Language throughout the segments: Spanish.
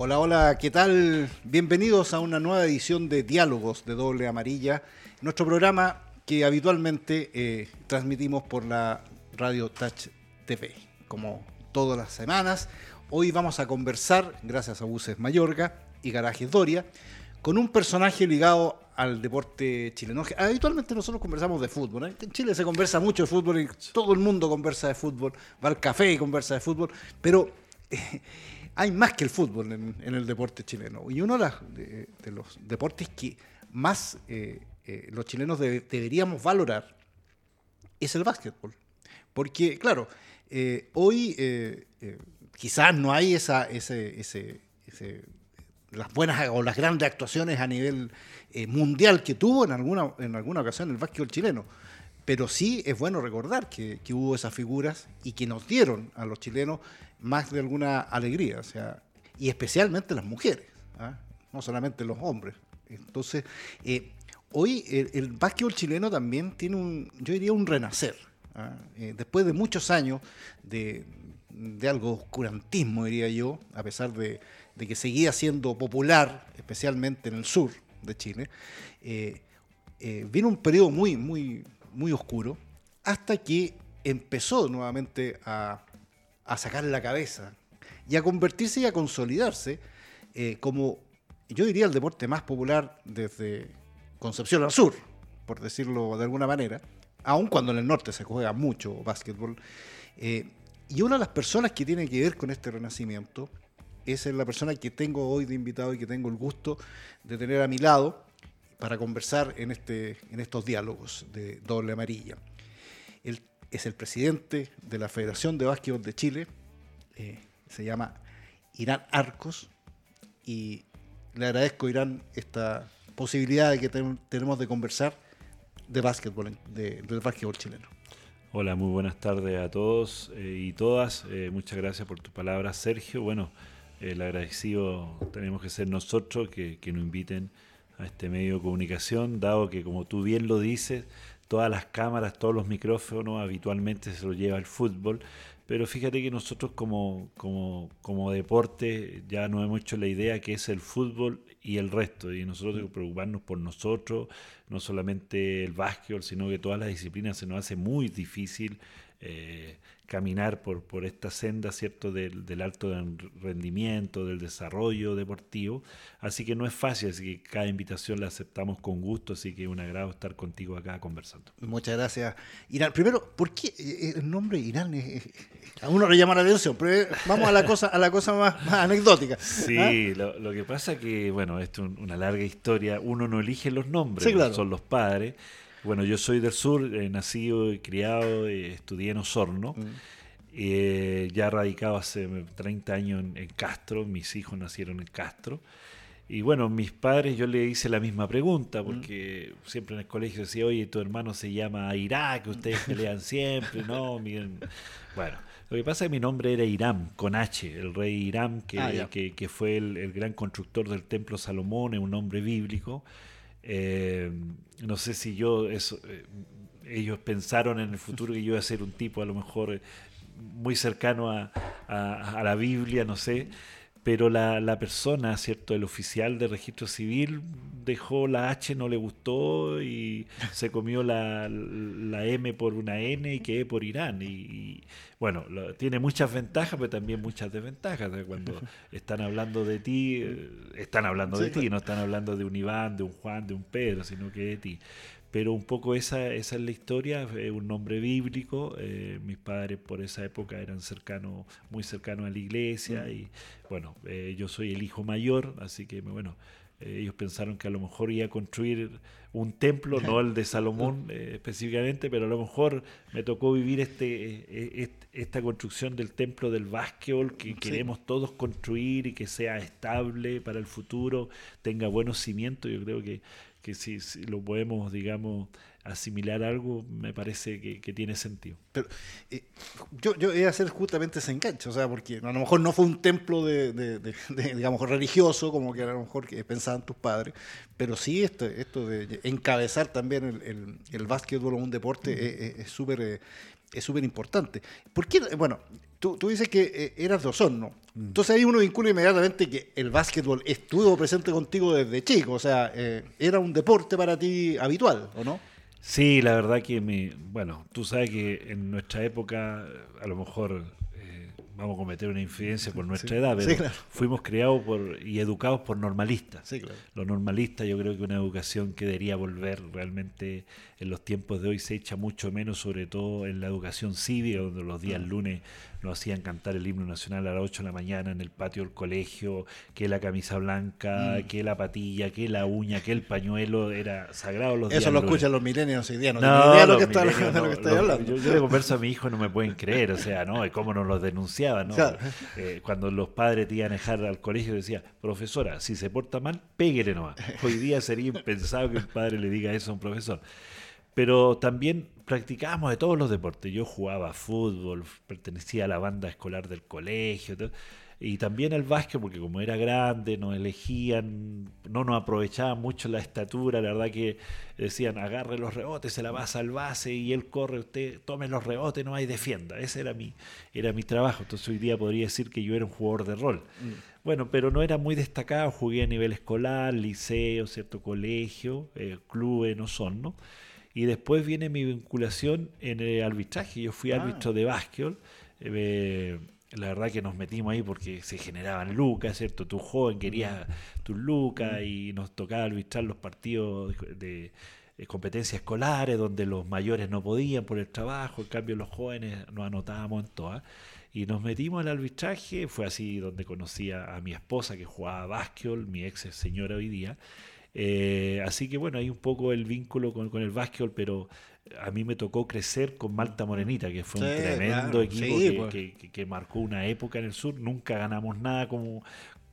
Hola, hola, ¿qué tal? Bienvenidos a una nueva edición de Diálogos de Doble Amarilla, nuestro programa que habitualmente eh, transmitimos por la radio Touch TV, como todas las semanas. Hoy vamos a conversar, gracias a Buses Mayorga y Garajes Doria, con un personaje ligado al deporte chileno. Habitualmente nosotros conversamos de fútbol. ¿eh? En Chile se conversa mucho de fútbol y todo el mundo conversa de fútbol. Va al café y conversa de fútbol. Pero eh, hay más que el fútbol en, el deporte chileno. Y uno de, los deportes que más eh, eh, los chilenos deberíamos valorar es el básquetbol. Porque, claro, eh, hoy quizás no hay esa, ese, las buenas o las grandes actuaciones a nivel mundial que tuvo en alguna, en alguna ocasión el básquetbol chileno. Pero sí es bueno recordar que, hubo esas figuras y que nos dieron a los chilenos más de alguna alegría, o sea, y especialmente las mujeres, ¿ah? no solamente los hombres. Entonces, eh, hoy el, básquetbol chileno también tiene un, yo diría, un renacer. ¿ah? Eh, después de muchos años de, algo oscurantismo, diría yo, a pesar de, que seguía siendo popular, especialmente en el sur de Chile, eh, vino un periodo muy, muy, muy oscuro, hasta que empezó nuevamente a, a sacar la cabeza y a convertirse y a consolidarse eh, como, yo diría, el deporte más popular desde Concepción al sur, por decirlo de alguna manera, aun cuando en el norte se juega mucho básquetbol. Eh, y una de las personas que tiene que ver con este renacimiento es la persona que tengo hoy de invitado y que tengo el gusto de tener a mi lado para conversar en, este, en estos diálogos de doble amarilla es el presidente de la Federación de Básquetbol de Chile, eh, se llama Irán Arcos, y le agradezco, Irán, esta posibilidad de que tenemos de conversar de básquetbol, del básquetbol chileno. Hola, muy buenas tardes a todos eh, y todas. Eh, muchas gracias por tus palabras, Sergio. Bueno, el agradecido tenemos que ser nosotros que, que nos inviten a este medio de comunicación, dado que, como tú bien lo dices, todas las cámaras, todos los micrófonos, habitualmente se lo lleva el fútbol, pero fíjate que nosotros como, como, como deporte ya nos hemos hecho la idea que es el fútbol y el resto, y nosotros tenemos que preocuparnos por nosotros, no solamente el básquetbol, sino que todas las disciplinas se nos hace muy difícil eh, caminar por, por esta senda, ¿cierto?, del, del, alto rendimiento, del desarrollo deportivo. Así que no es fácil, así que cada invitación la aceptamos con gusto, así que un agrado estar contigo acá conversando. Muchas gracias. Irán, primero, ¿por qué el nombre Irán? a uno le llama la atención, pero vamos a la cosa, a la cosa más, anecdótica. Sí, ¿ah? lo, que pasa que, bueno, esto es una larga historia, uno no elige los nombres, son los padres. Bueno, yo soy del sur, eh, nacido y criado, eh, estudié en Osorno. Mm. Eh, ya radicado hace 30 años en, Castro, mis hijos nacieron en Castro. Y bueno, mis padres yo le hice la misma pregunta, porque mm. siempre en el colegio decía, oye, tu hermano se llama Irak, ustedes pelean siempre, ¿no? Miren. Bueno, lo que pasa es que mi nombre era Irán, con H, el rey Irán, que, ah, que, fue el, el, gran constructor del templo Salomón, es un nombre bíblico. Eh, no sé si yo, eso, eh, ellos pensaron en el futuro que yo iba a ser un tipo a lo mejor eh, muy cercano a, la Biblia, no sé, pero la, persona, ¿cierto? El oficial de registro civil dejó la H, no le gustó y se comió la, M por una N y quedé por Irán. Y, bueno, tiene muchas ventajas, pero también muchas desventajas. Cuando están hablando de ti, eh, están hablando de ti, no están hablando de un Iván, de un Juan, de un Pedro, sino que de ti pero un poco esa, esa es la historia, es un nombre bíblico, eh, mis padres por esa época eran cercanos, muy cercanos a la iglesia mm. y bueno, eh, yo soy el hijo mayor, así que bueno, eh, ellos pensaron que a lo mejor iba a construir un templo, no el de Salomón específicamente, pero a lo mejor me tocó vivir este, esta construcción del templo del básquetbol que queremos todos construir y que sea estable para el futuro, tenga buenos cimientos, yo creo que que si, lo podemos, digamos, asimilar algo, me parece que, tiene sentido. Pero eh, yo, yo a hacer justamente ese enganche, o sea, porque a lo mejor no fue un templo de, digamos, religioso, como que a lo mejor que pensaban tus padres, pero sí esto, esto de encabezar también el, el, básquetbol o un deporte es súper... Eh, es súper importante. ¿Por qué? Bueno, tú, tú dices que eh, eras de Osorno. Mm. Entonces ahí uno vincula inmediatamente que el básquetbol estuvo presente contigo desde chico. O sea, eh, era un deporte para ti habitual, ¿o no? Sí, la verdad que me, bueno, tú sabes que en nuestra época a lo mejor vamos a cometer una infidencia por nuestra edad, pero fuimos criados por, y educados por normalistas. Los normalistas yo creo que una educación que debería volver realmente en los tiempos de hoy se echa mucho menos, sobre todo en la educación cívica, donde los días lunes nos hacían cantar el himno nacional a las 8 de la mañana en el patio del colegio, que la camisa blanca, mm. que la patilla, que la uña, que el pañuelo, era sagrado los Eso lo escuchan los milenios hoy día, no, no lo que, está, lo que estoy hablando. Yo, yo, le converso a mi hijo, no me pueden creer, o sea, ¿no? cómo nos lo ¿no? Eh, cuando los padres te iban a dejar al colegio decía, profesora, si se porta mal, pégale nomás. Hoy día sería impensado que un padre le diga eso a un profesor. Pero también practicábamos de todos los deportes. Yo jugaba fútbol, pertenecía a la banda escolar del colegio. Y también al básquet, porque como era grande, nos elegían, no nos aprovechaban mucho la estatura, la verdad que decían, agarre los rebotes, se la pasa al base y él corre, usted tome los rebotes, no hay defienda. Ese era mi, era mi trabajo. Entonces hoy día podría decir que yo era un jugador de rol. Mm. Bueno, pero no era muy destacado, jugué a nivel escolar, liceo, cierto colegio, eh, club en Osorno. Y después viene mi vinculación en el arbitraje. Yo fui ah. árbitro de básquetbol. Eh, la verdad que nos metimos ahí porque se generaban lucas, ¿cierto? Tu joven quería tus lucas y nos tocaba arbitrar los partidos de, competencias escolares donde los mayores no podían por el trabajo, en cambio los jóvenes nos anotábamos en todas. Y nos metimos al arbitraje, fue así donde conocí a, mi esposa que jugaba básquetbol, mi ex señora hoy día. Eh, así que bueno, hay un poco el vínculo con, el básquetbol, pero a mí me tocó crecer con Malta Morenita, que fue un tremendo equipo pues. que, marcó una época en el sur. Nunca ganamos nada como,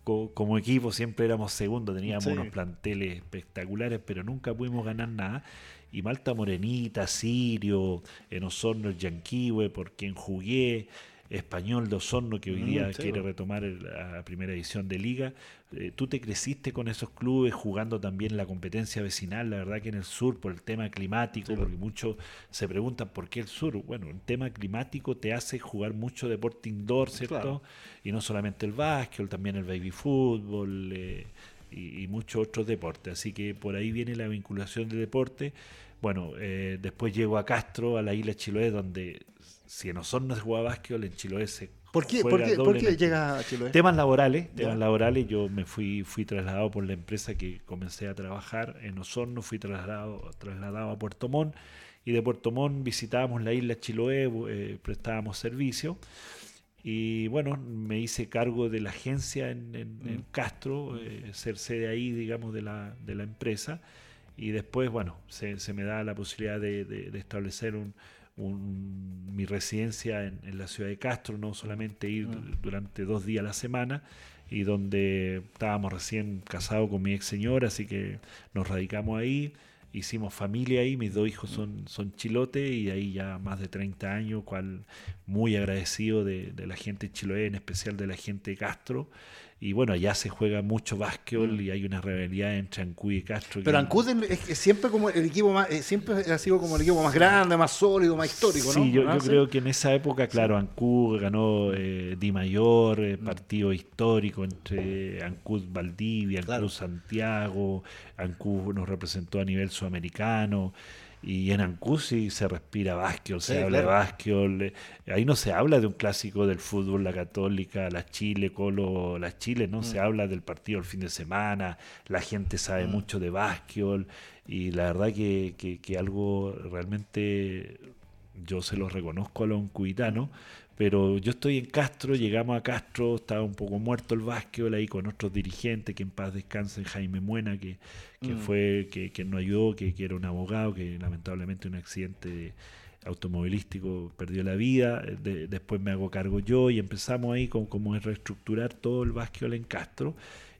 como, equipo, siempre éramos segundos, teníamos unos planteles espectaculares, pero nunca pudimos ganar nada. Y Malta Morenita, Sirio, en Osorno el Yanquiwe, por quien jugué español de Osorno que hoy mm, día quiere retomar la primera edición de liga. Eh, tú te creciste con esos clubes jugando también la competencia vecinal, la verdad que en el sur por el tema climático, porque muchos se preguntan por qué el sur. Bueno, el tema climático te hace jugar mucho deporte indoor, ¿cierto? Y no solamente el básquet, también el baby fútbol eh, y, y, muchos otros deportes. Así que por ahí viene la vinculación de deporte. Bueno, eh, después llego a Castro, a la isla Chiloé, donde si en Osorno se juega básquetbol, en Chiloé se ¿Por qué, ¿por qué, ¿por qué llega a Chiloé? Temas laborales, temas laborales. Yo me fui, fui trasladado por la empresa que comencé a trabajar en Osorno, fui trasladado, trasladado a Puerto Montt y de Puerto Montt visitábamos la isla Chiloé, eh, prestábamos servicio. Y bueno, me hice cargo de la agencia en, mm. Castro, eh, ser sede ahí, digamos, de la, de la empresa. Y después, bueno, se, se me da la posibilidad de, de establecer un, mi residencia en, la ciudad de Castro, no solamente ir mm. durante dos días a la semana, y donde estábamos recién casados con mi ex señora, así que nos radicamos ahí, hicimos familia ahí, mis dos hijos son, son chilote y ahí ya más de 30 años, cual muy agradecido de, de la gente chiloé, en especial de la gente de Castro, y bueno, allá se juega mucho básquetbol mm. y hay una rivalidad entre Ancud y Castro. Pero Ancud es, siempre como el equipo más, eh, siempre ha sido como el equipo más grande, más sólido, más histórico, ¿no? Sí, yo, creo que en esa época, claro, Ancud ganó eh, Di Mayor, eh, mm. partido histórico entre Ancud Valdivia, Ancud Santiago, Ancud nos representó a nivel sudamericano. Y en Ancusi se respira básquetbol, se habla de básquetbol. Eh, ahí no se habla de un clásico del fútbol, la Católica, la Chile, Colo, la Chile, no se mm. habla del partido el fin de semana. La gente sabe mm. mucho de básquetbol. Y la verdad que, que, que, algo realmente yo se lo reconozco a los cuitanos, pero yo estoy en Castro, llegamos a Castro, estaba un poco muerto el básquetbol ahí con otros dirigentes, que en paz descansen, Jaime Muena, que, que mm. fue, que, que, nos ayudó, que, era un abogado, que lamentablemente un accidente automovilístico perdió la vida, después me hago cargo yo y empezamos ahí con como reestructurar todo el básquetbol en Castro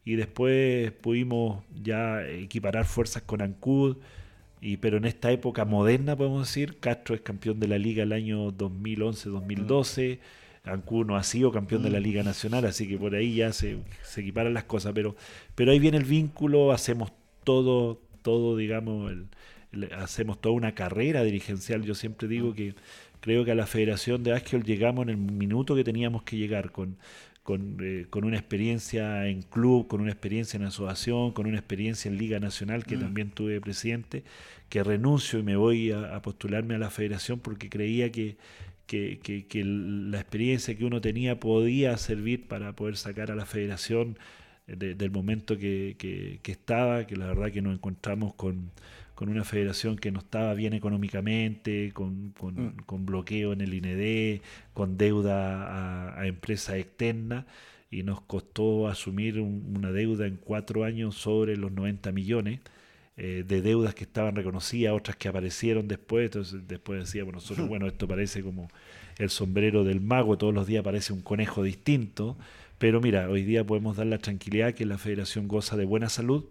y después pudimos ya equiparar fuerzas con Ancud, y, pero en esta época moderna, podemos decir, Castro es campeón de la liga el año 2011-2012. Ancú no ha sido campeón de la Liga Nacional, así que por ahí ya se, se, equiparan las cosas. Pero, pero ahí viene el vínculo, hacemos todo, todo digamos, hacemos toda una carrera dirigencial. Yo siempre digo que creo que a la Federación de Básquetbol llegamos en el minuto que teníamos que llegar, con, con, eh, con, una experiencia en club, con una experiencia en asociación, con una experiencia en Liga Nacional, que mm. también tuve presidente, que renuncio y me voy a, postularme a la federación porque creía que, que, que, la experiencia que uno tenía podía servir para poder sacar a la federación del momento que, estaba, que la verdad que nos encontramos con, con, una federación que no estaba bien económicamente, con, con, mm. bloqueo en el INED, con deuda a, empresas externas, y nos costó asumir una deuda en cuatro años sobre los 90 millones. Eh, de deudas que estaban reconocidas, otras que aparecíamos después, entonces después decíamos nosotros, bueno, esto parece como el sombrero del mago, todos los días parece un conejo distinto, pero mira, hoy día podemos dar la tranquilidad que la federación goza de buena salud,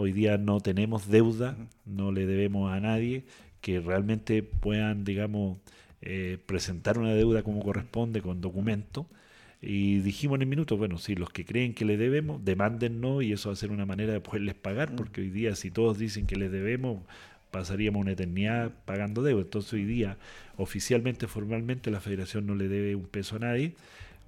hoy día no tenemos deuda, no le debemos a nadie, que realmente puedan, digamos, eh, presentar una deuda como corresponde con documento. Y dijimos en el minuto, bueno, si los que creen que le debemos, demándennos y eso va a ser una manera de poderles pagar, porque hoy día si todos dicen que les debemos, pasaríamos una eternidad pagando deuda. Entonces hoy día, oficialmente, formalmente, la federación no le debe un peso a nadie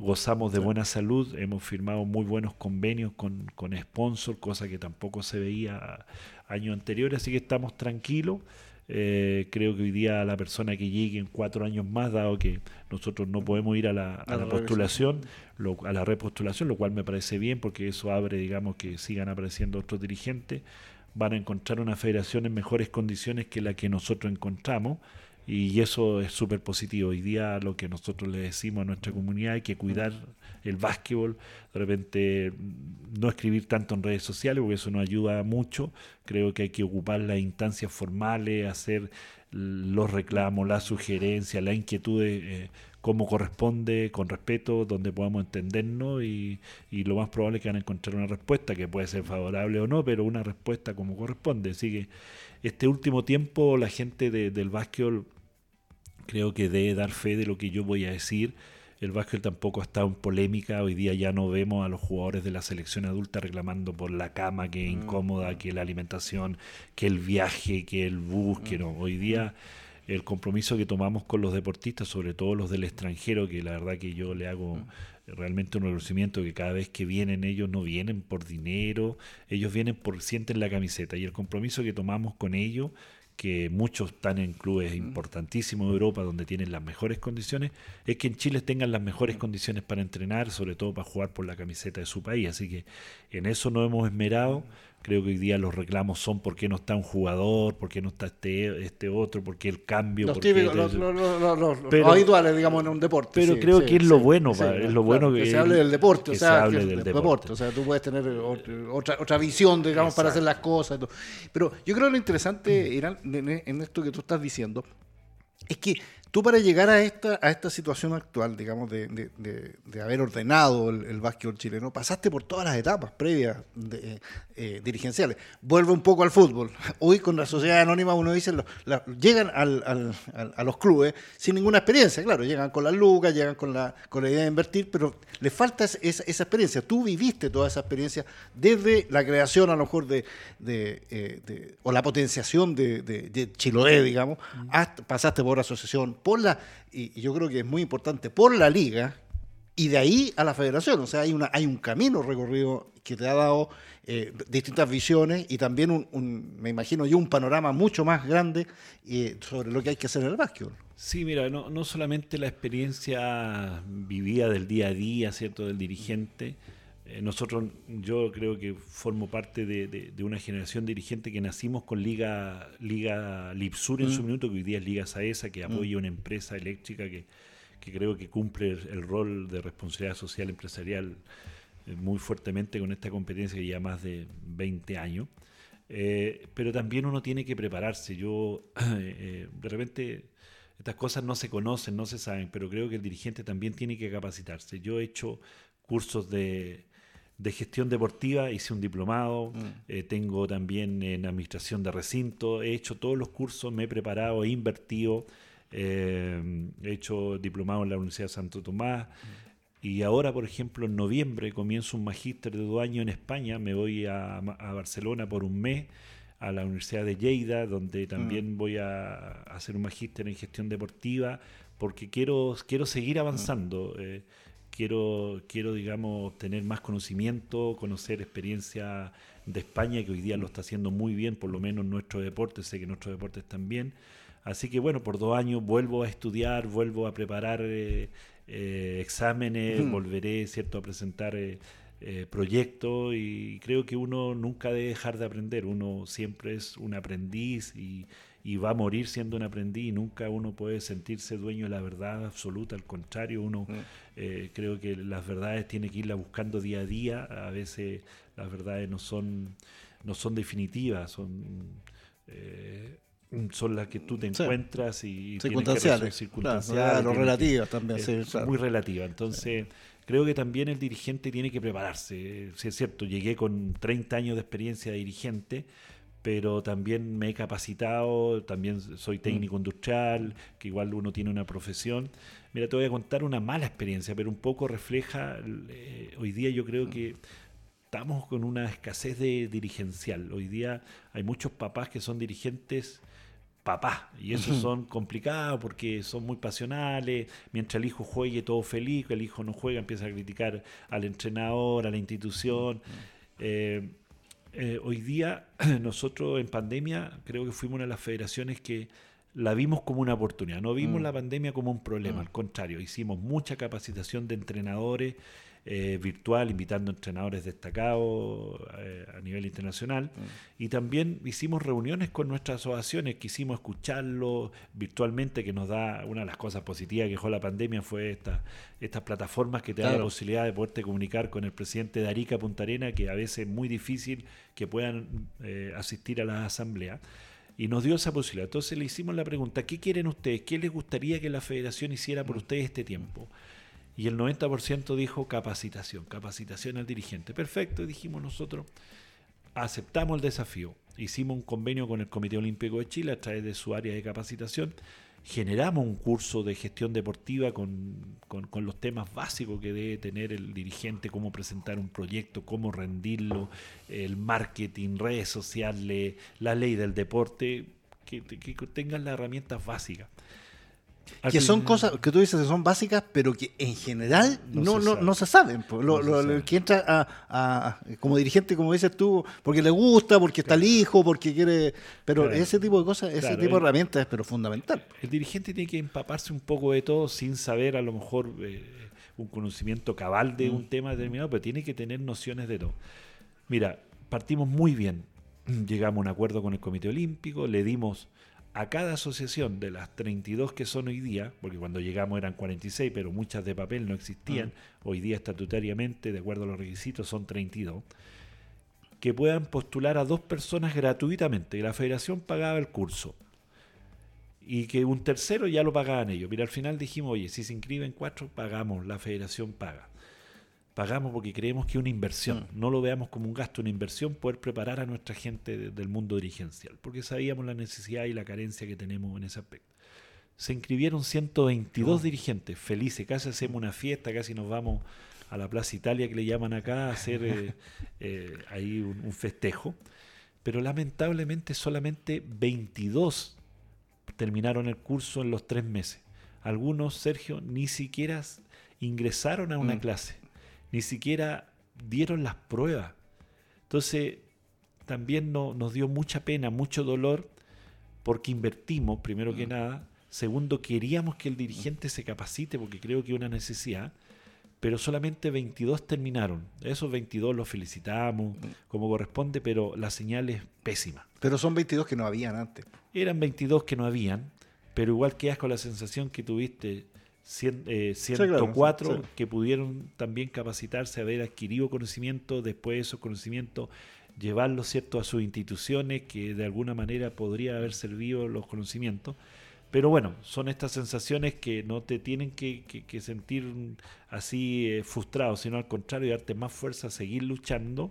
gozamos de buena salud, hemos firmado muy buenos convenios con, con sponsor, cosa que tampoco se veía años anteriores, así que estamos tranquilos. Eh, creo que hoy día la persona que llegue en cuatro años más, dado que nosotros no podemos ir a la, a la postulación, a la repostulación, lo cual me parece bien porque eso abre, digamos, que sigan apareciendo otros dirigentes, van a encontrar una federación en mejores condiciones que la que nosotros encontramos. Y eso es súper positivo. Hoy día lo que nosotros le decimos a nuestra comunidad hay que cuidar el básquetbol, de repente no escribir tanto en redes sociales porque eso nos ayuda mucho. Creo que hay que ocupar las instancias formales, hacer los reclamos, las sugerencias, las inquietudes eh, como corresponde, con respeto, donde podamos entendernos y, y, lo más probable es que van a encontrar una respuesta que puede ser favorable o no, pero una respuesta como corresponde. Así que este último tiempo la gente del básquetbol creo que debe dar fe de lo que yo voy a decir. El básquet tampoco ha estado en polémica. Hoy día ya no vemos a los jugadores de la selección adulta reclamando por la cama que es mm. incómoda, que la alimentación, que el viaje, que el bus, que no. Hoy día el compromiso que tomamos con los deportistas, sobre todo los del extranjero, que la verdad que yo le hago mm. Realmente un agradecimiento que cada vez que vienen ellos no vienen por dinero, ellos vienen por sienten la camiseta y el compromiso que tomamos con ellos que muchos están en clubes importantísimos de Europa donde tienen las mejores condiciones, es que en Chile tengan las mejores condiciones para entrenar, sobre todo para jugar por la camiseta de su país. Así que en eso nos hemos esmerado. Creo que hoy día los reclamos son por qué no está un jugador, por qué no está este, este otro, por qué el cambio. Los típicos, los, habituales, digamos, en un deporte. Pero creo que es lo bueno, es lo bueno que, se hable del deporte. o sea, del deporte. O sea, tú puedes tener otra, otra visión, digamos, para hacer las cosas. Pero yo creo que lo interesante, Irán, en esto que tú estás diciendo, es que Tú para llegar a esta, a esta situación actual, digamos, de, de, de, haber ordenado el, el, básquetbol chileno, pasaste por todas las etapas previas eh, dirigenciales. Vuelve un poco al fútbol. Hoy con la sociedad anónima uno dice, llegan al, al, a los clubes sin ninguna experiencia, claro, llegan con las lucas, llegan con la, con la idea de invertir, pero le falta esa, esa experiencia. Tú viviste toda esa experiencia desde la creación a lo mejor de, eh, o la potenciación de, Chiloé, digamos, hasta, pasaste por asociación por la, y yo creo que es muy importante, por la liga y de ahí a la federación. O sea, hay, una, hay un camino recorrido que te ha dado eh, distintas visiones y también, un, me imagino yo, un panorama mucho más grande eh, sobre lo que hay que hacer en el básquetbol. Sí, mira, no, no solamente la experiencia vivida del día a día, ¿cierto?, del dirigente, nosotros, yo creo que formo parte de, una generación dirigente que nacimos con Liga, Liga Lipsur en su mm. minuto, que hoy día es Liga Saesa, que mm. apoya una empresa eléctrica que, creo que cumple el rol de responsabilidad social empresarial eh, muy fuertemente con esta competencia que lleva más de 20 años. Eh, pero también uno tiene que prepararse. Yo, de repente, estas cosas no se conocen, no se saben, pero creo que el dirigente también tiene que capacitarse. Yo he hecho cursos de, de gestión deportiva, hice un diplomado, mm. eh, tengo también en administración de recinto, he hecho todos los cursos, me he preparado, he invertido, eh, he hecho diplomado en la Universidad de Santo Tomás. Mm. Y ahora, por ejemplo, en noviembre comienzo un magíster de dos años en España, me voy a, Barcelona por un mes a la Universidad de Lleida, donde también mm. voy a hacer un magíster en gestión deportiva, porque quiero, quiero seguir avanzando. Eh, quiero, quiero, digamos, tener más conocimiento, conocer experiencia de España, que hoy día lo está haciendo muy bien, por lo menos nuestro deporte, sé que nuestros deportes también. Así que bueno, por dos años vuelvo a estudiar, vuelvo a preparar eh, eh, exámenes, volveré, ¿cierto?, a presentar eh, proyectos y creo que uno nunca debe dejar de aprender, uno siempre es un aprendiz y, y va a morir siendo un aprendiz y nunca uno puede sentirse dueño de la verdad absoluta, al contrario, uno mm. eh, creo que las verdades tiene que irla buscando día a día, a veces las verdades no son, no son definitivas, son... Eh, son las que tú te encuentras y circunstanciales, circunstanciales claro, relativas también, muy relativas. Entonces, creo que también el dirigente tiene que prepararse. Si es cierto, llegué con 30 años de experiencia de dirigente, pero también me he capacitado, también soy mm. técnico industrial, que igual uno tiene una profesión. Mira, te voy a contar una mala experiencia, pero un poco refleja, eh, hoy día yo creo que estamos con una escasez de dirigencial. Hoy día hay muchos papás que son dirigentes papás y esos son complicados porque son muy pasionales, mientras el hijo juegue todo feliz, el hijo no juega, empieza a criticar al entrenador, a la institución. Eh, eh, hoy día nosotros en pandemia creo que fuimos una de las federaciones que la vimos como una oportunidad, no vimos mm. la pandemia como un problema, mm. al contrario, hicimos mucha capacitación de entrenadores eh, virtual, invitando entrenadores destacados eh, a nivel internacional. Mm. Y también hicimos reuniones con nuestras asociaciones, quisimos escucharlo virtualmente, que nos da una de las cosas positivas que dejó la pandemia fue esta, estas plataformas que te dan la posibilidad de poderte comunicar con el presidente de Arica Punta Arena, que a veces es muy difícil que puedan eh, asistir a la asamblea y nos dio esa posibilidad. Entonces le hicimos la pregunta, ¿qué quieren ustedes? ¿Qué les gustaría que la federación hiciera por mm. ustedes este tiempo? Y el 90% dijo capacitación, capacitación al dirigente. Perfecto, dijimos nosotros, aceptamos el desafío. Hicimos un convenio con el Comité Olímpico de Chile a través de su área de capacitación. Generamos un curso de gestión deportiva con, con, los temas básicos que debe tener el dirigente, cómo presentar un proyecto, cómo rendirlo, el marketing, redes sociales, la ley del deporte, que, que tengan las herramientas básicas que son cosas que tú dices que son básicas, pero que en general no, no, no, se saben. Lo, que entra a, como dirigente, como dices tú, porque le gusta, porque está el hijo, porque quiere. Pero ese tipo de cosas, ese tipo de herramientas es pero fundamental. El dirigente tiene que empaparse un poco de todo sin saber a lo mejor eh, un conocimiento cabal de un mm. tema determinado, pero tiene que tener nociones de todo. Mira, partimos muy bien. Llegamos a un acuerdo con el Comité Olímpico, le dimos a cada asociación de las 32 que son hoy día, porque cuando llegamos eran 46, pero muchas de papel no existían, hoy día estatutariamente, de acuerdo a los requisitos, son 32, que puedan postular a dos personas gratuitamente, que la federación pagaba el curso y que un tercero ya lo pagaban ellos. Pero al final dijimos, oye, si se inscriben cuatro, pagamos, la federación paga pagamos porque creemos que es una inversión. Mm. No lo veamos como un gasto, una inversión, poder preparar a nuestra gente del mundo dirigencial, porque sabíamos la necesidad y la carencia que tenemos en ese aspecto. Se inscribieron 122 dirigentes, felices, casi hacemos una fiesta, casi nos vamos a la Plaza Italia que le llaman acá a hacer eh, eh, ahí un, festejo, pero lamentablemente solamente 22 terminaron el curso en los tres meses. Algunos, Sergio, ni siquiera ingresaron a una mm. clase ni siquiera dieron las pruebas. Entonces, también nos dio mucha pena, mucho dolor, porque invertimos, primero que mm. nada. Segundo, queríamos que el dirigente se capacite, porque creo que es una necesidad. Pero solamente 22 terminaron. Esos 22 los felicitamos mm. como corresponde, pero la señal es pésima. Pero son 22 que no habían antes. Eran 22 que no habían, pero igual quedas con la sensación que tuviste 104 eh, que pudieron también capacitarse, haber adquirido conocimiento, después de esos conocimientos llevarlos cierto a sus instituciones que de alguna manera podría haber servido los conocimientos. Pero bueno, son estas sensaciones que no te tienen que, sentir así eh, frustrado, sino al contrario, darte más fuerza a seguir luchando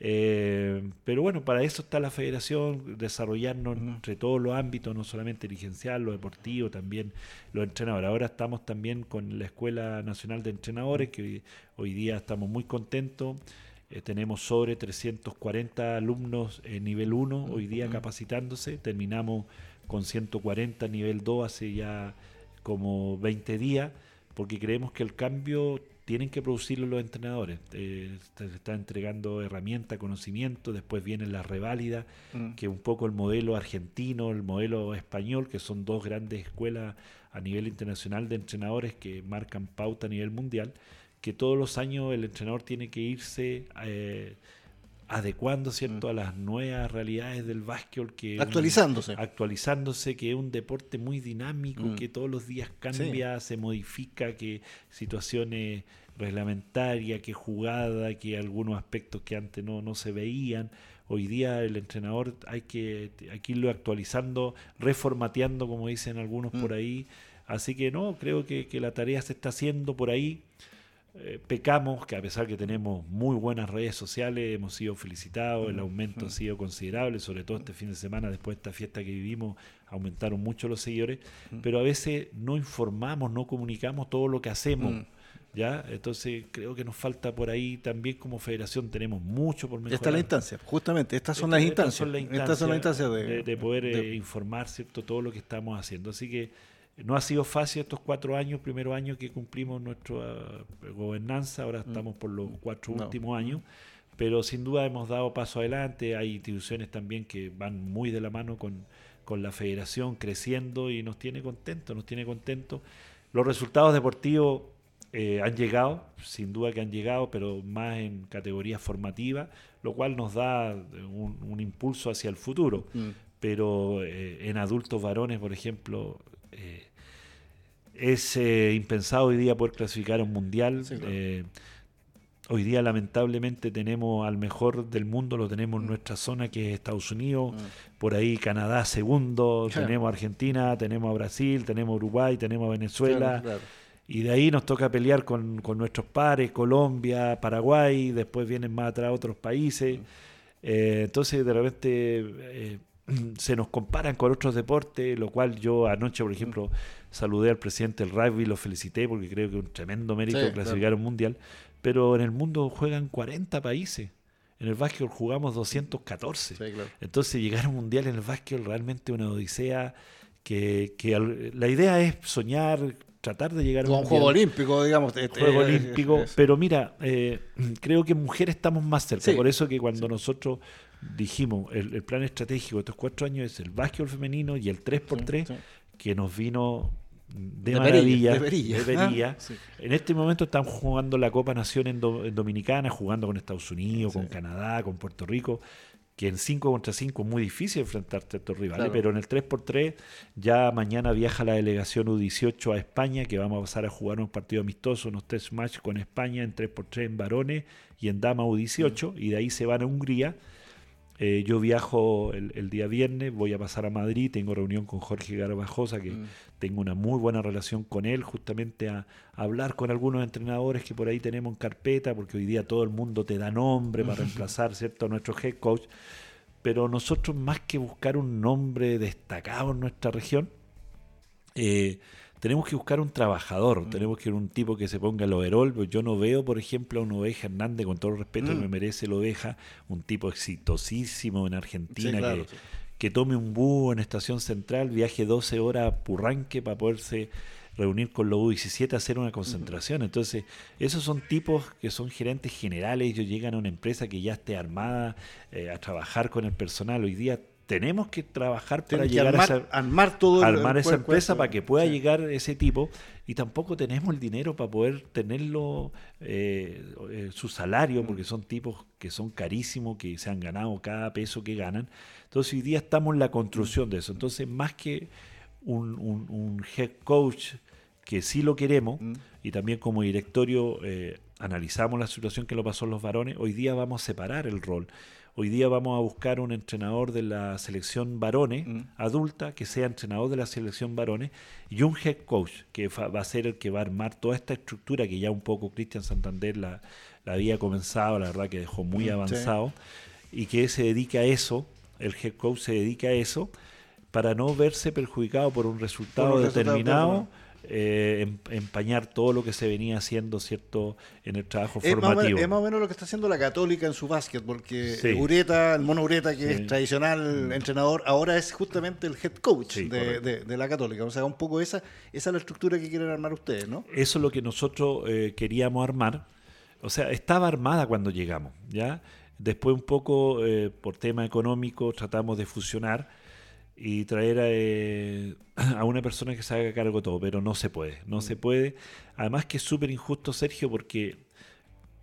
eh, pero bueno, para eso está la federación, desarrollarnos entre todos los ámbitos, no solamente dirigencial, lo deportivo, también los entrenadores. Ahora estamos también con la Escuela Nacional de Entrenadores, que hoy, día estamos muy contentos Eh, tenemos sobre 340 alumnos en nivel 1 hoy día capacitándose. Terminamos con 140 nivel 2 hace ya como 20 días, porque creemos que el cambio tienen que producirlo los entrenadores. Eh, se está entregando herramienta, conocimiento, después viene la reválida, mm. que un poco el modelo argentino, el modelo español, que son dos grandes escuelas a nivel internacional de entrenadores que marcan pauta a nivel mundial que todos los años el entrenador tiene que irse eh, adecuando cierto mm. a las nuevas realidades del básquetbol que actualizándose actualizándose que es un deporte muy dinámico mm. que todos los días cambia se modifica que situaciones reglamentarias que jugada que algunos aspectos que antes no, no se veían hoy día el entrenador hay que, hay que irlo actualizando reformateando como dicen algunos por mm. ahí así que no creo que, que la tarea se está haciendo por ahí eh, pecamos, que a pesar que tenemos muy buenas redes sociales, hemos sido felicitados, el mm, aumento ha mm. sido considerable, sobre todo este fin de semana, después de esta fiesta que vivimos, aumentaron mucho los seguidores, mm. pero a veces no informamos, no comunicamos todo lo que hacemos. ¿Ya? Entonces creo que nos falta por ahí también como federación, tenemos mucho por mejorar. Esta es la instancia, justamente, estas son las instancias. Estas son las instancias, de, poder eh, informar ¿cierto? todo lo que estamos haciendo. Así que no ha sido fácil estos cuatro años, primeros años que cumplimos nuestra uh, gobernanza, ahora mm. estamos por los cuatro últimos años, pero sin duda hemos dado paso adelante, hay instituciones también que van muy de la mano con, la federación creciendo y nos tiene contentos, nos tiene contentos. Los resultados deportivos eh, han llegado, sin duda que han llegado, pero más en categorías formativas, lo cual nos da un, impulso hacia el futuro. Mm. Pero eh, en adultos varones, por ejemplo, eh, es eh, impensado hoy día poder clasificar a un mundial. Eh, hoy día lamentablemente tenemos al mejor del mundo, lo tenemos en mm. nuestra zona que es Estados Unidos, mm. por ahí Canadá segundo, tenemos Argentina, tenemos a Brasil, tenemos Uruguay, tenemos a Venezuela. Y de ahí nos toca pelear con, nuestros pares, Colombia, Paraguay, después vienen más atrás otros países. Mm. Eh, entonces de repente se nos comparan con otros deportes, lo cual yo anoche, por ejemplo, saludé al presidente del rugby, lo felicité porque creo que es un tremendo mérito clasificar un mundial, pero en el mundo juegan 40 países. En el básquet jugamos 214. Entonces llegar a un mundial en el básquet realmente una odisea que, que la idea es soñar, tratar de llegar a un, juego olímpico, digamos. Este, juego olímpico, pero mira, eh, creo que mujeres estamos más cerca. Por eso que cuando nosotros dijimos, el, plan estratégico de estos cuatro años es el básquetbol femenino y el 3x3, que nos vino de, maravilla, ah, En este momento estamos jugando la Copa Nación en, Dominicana, jugando con Estados Unidos, con Canadá, con Puerto Rico, que en 5 contra 5 es muy difícil enfrentarte a estos rivales, pero en el 3x3 ya mañana viaja la delegación U18 a España, que vamos a pasar a jugar unos partidos amistosos, unos test match con España en 3x3 en varones y en dama U18, y de ahí se van a Hungría eh, yo viajo el, día viernes, voy a pasar a Madrid, tengo reunión con Jorge Garbajosa, que mm. tengo una muy buena relación con él, justamente a, hablar con algunos entrenadores que por ahí tenemos en carpeta, porque hoy día todo el mundo te da nombre para reemplazar ¿cierto? a nuestro head coach. Pero nosotros, más que buscar un nombre destacado en nuestra región, eh, tenemos que buscar un trabajador, mm. tenemos que ir un tipo que se ponga el overall. Pues yo no veo, por ejemplo, a un Oveja Hernández, con todo el respeto que mm. me merece el Oveja, un tipo exitosísimo en Argentina que, tome un búho en Estación Central, viaje 12 horas a Purranque para poderse reunir con los U17 a hacer una concentración. Entonces, esos son tipos que son gerentes generales, ellos llegan a una empresa que ya esté armada eh, a trabajar con el personal. Hoy día tenemos que trabajar para llegar a esa, armar todo armar esa empresa para que pueda llegar ese tipo y tampoco tenemos el dinero para poder tenerlo eh, eh, su salario porque son tipos que son carísimos que se han ganado cada peso que ganan. Entonces hoy día estamos en la construcción de eso. Entonces más que un, head coach que sí lo queremos mm. y también como directorio eh, analizamos la situación que lo pasó en los varones hoy día vamos a separar el rol Hoy día vamos a buscar un entrenador de la selección varones, mm. adulta, que sea entrenador de la selección varones, y un head coach, que va a ser el que va a armar toda esta estructura que ya un poco Cristian Santander la, había comenzado, la verdad que dejó muy mm, avanzado, y que se dedica a eso, el head coach se dedica a eso, para no verse perjudicado por un resultado determinado eh, em, empañar todo lo que se venía haciendo, ¿cierto?, en el trabajo formativo. es más o menos lo que está haciendo la Católica en su básquet, porque Ureta, el mono Ureta, que es tradicional mm. entrenador, ahora es justamente el head coach de, la Católica. O sea, un poco esa, esa es la estructura que quieren armar ustedes, ¿no? Eso es lo que nosotros eh, queríamos armar. O sea, estaba armada cuando llegamos, ¿ya? Después un poco, eh, por tema económico, tratamos de fusionar y traer eh, a, una persona que se haga cargo de todo, pero no se puede, no se mm. puede. Además que es súper injusto, Sergio, porque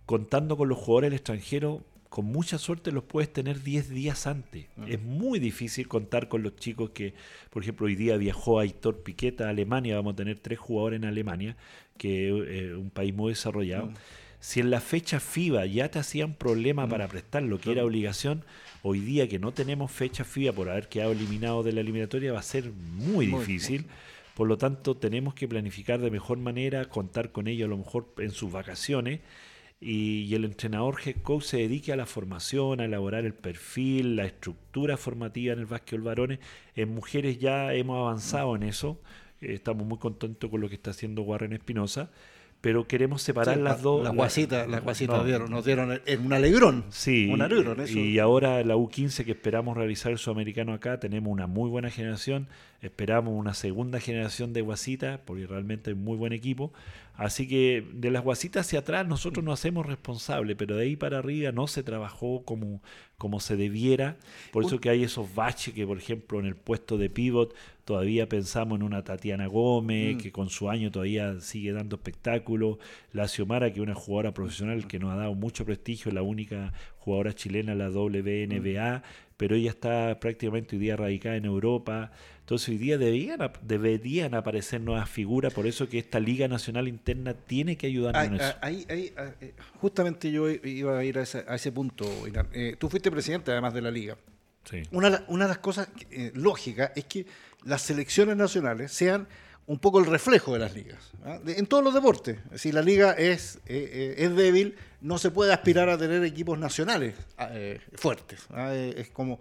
contando con los jugadores del extranjero, con mucha suerte los puedes tener 10 días antes. Mm. Es muy difícil contar con los chicos que, por ejemplo, hoy día viajó a Piqueta a Alemania, vamos a tener tres jugadores en Alemania, que es eh, un país muy desarrollado. Mm. Si en la fecha FIBA ya te hacían problema para prestar lo que era obligación, hoy día que no tenemos fecha FIBA por haber quedado eliminado de la eliminatoria va a ser muy, difícil. Por lo tanto, tenemos que planificar de mejor manera, contar con ellos a lo mejor en sus vacaciones y, el entrenador head coach se dedique a la formación, a elaborar el perfil, la estructura formativa en el básquetbol varones. En mujeres ya hemos avanzado en eso. Estamos muy contentos con lo que está haciendo Warren Espinosa pero queremos separar las dos. Las guasitas, las guasitas nos dieron en un alegrón. Sí, un alegrón, eso. y ahora la U15 que esperamos realizar el sudamericano acá, tenemos una muy buena generación, esperamos una segunda generación de guasitas, porque realmente es muy buen equipo. Así que de las guasitas hacia atrás nosotros nos hacemos responsables, pero de ahí para arriba no se trabajó como, como se debiera. Por eso que hay esos baches que, por ejemplo, en el puesto de pivot todavía pensamos en una Tatiana Gómez, mm. que con su año todavía sigue dando espectáculo. La Xiomara, que es una jugadora profesional que nos ha dado mucho prestigio, la única jugadora chilena en la WNBA, pero ella está prácticamente hoy día radicada en Europa. Entonces hoy día deberían, deberían aparecer nuevas figuras, por eso que esta Liga Nacional Interna tiene que ayudarnos en eso. Eh, justamente yo iba a ir a ese, punto, eh, tú fuiste presidente además de la Liga. Una, una, de las cosas eh, lógicas es que las selecciones nacionales sean un poco el reflejo de las ligas. ¿ah? en todos los deportes. Si la liga es, es débil, no se puede aspirar a tener equipos nacionales ah, fuertes. ¿ah? es como...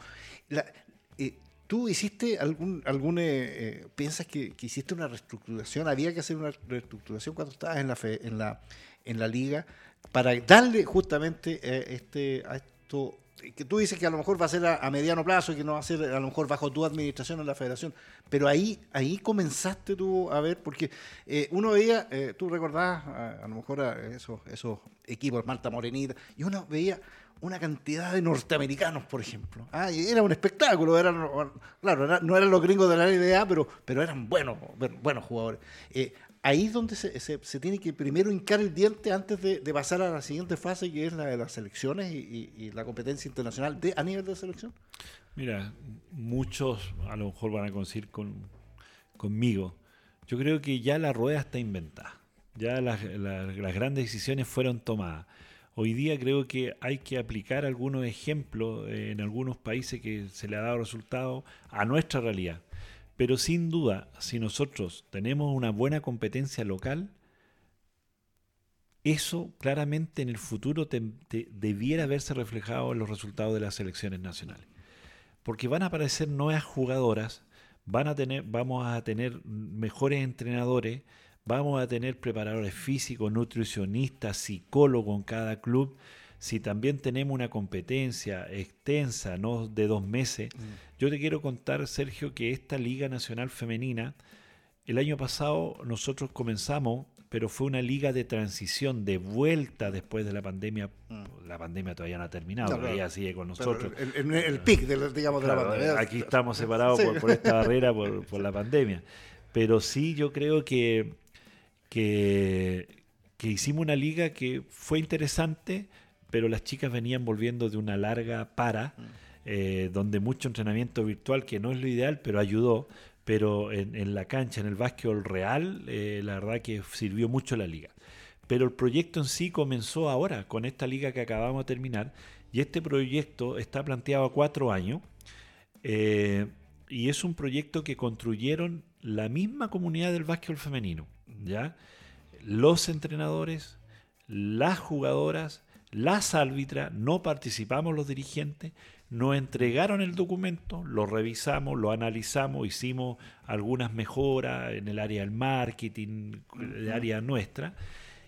¿Tú hiciste algún, algún eh, piensas que, hiciste una reestructuración? ¿Había que hacer una reestructuración cuando estabas en la en la en la liga para darle justamente eh, este a esto que tú dices que a lo mejor va a ser a, mediano plazo y que no va a ser a lo mejor bajo tu administración en la federación, pero ahí ahí comenzaste tú a ver porque eh, uno veía, tú recordabas a, lo mejor esos esos equipos Malta Morenita y uno veía una cantidad de norteamericanos, por ejemplo. Ah, era un espectáculo, eran, claro, no eran los gringos de la NBA, pero, pero eran buenos, buenos jugadores. Eh, ahí es donde se, se, tiene que primero hincar el diente antes de, pasar a la siguiente fase, que es la de las selecciones y, la competencia internacional de, a nivel de selección. Mira, muchos a lo mejor van a coincidir con, conmigo. Yo creo que ya la rueda está inventada. Ya las, las grandes decisiones fueron tomadas. Hoy día creo que hay que aplicar algunos ejemplos en algunos países que se le ha dado resultado a nuestra realidad. Pero sin duda, si nosotros tenemos una buena competencia local, eso claramente en el futuro debiera verse reflejado en los resultados de las selecciones nacionales. Porque van a aparecer nuevas jugadoras, van a tener, vamos a tener mejores entrenadores, Vamos a tener preparadores físicos, nutricionistas, psicólogos en cada club. Si también tenemos una competencia extensa, no de dos meses, mm. yo te quiero contar, Sergio, que esta Liga Nacional Femenina, el año pasado nosotros comenzamos, pero fue una liga de transición, de vuelta después de la pandemia. Mm. La pandemia todavía no ha terminado, todavía sigue con nosotros. El, el, pic, de, digamos, de la pandemia. Aquí estamos separados por, esta barrera, por, por la pandemia. Pero sí, yo creo que que, hicimos una liga que fue interesante, pero las chicas venían volviendo de una larga para, mm. eh, donde mucho entrenamiento virtual, que no es lo ideal, pero ayudó. Pero en, la cancha, en el básquetbol real, eh, la verdad que sirvió mucho la liga. Pero el proyecto en sí comenzó ahora, con esta liga que acabamos de terminar, y este proyecto está planteado a cuatro años, eh, y es un proyecto que construyeron la misma comunidad del básquetbol femenino. ¿ya? Los entrenadores, las jugadoras, las árbitras, no participamos los dirigentes, Nos entregaron el documento, lo revisamos, lo analizamos, hicimos algunas mejoras en el área del marketing, el área nuestra.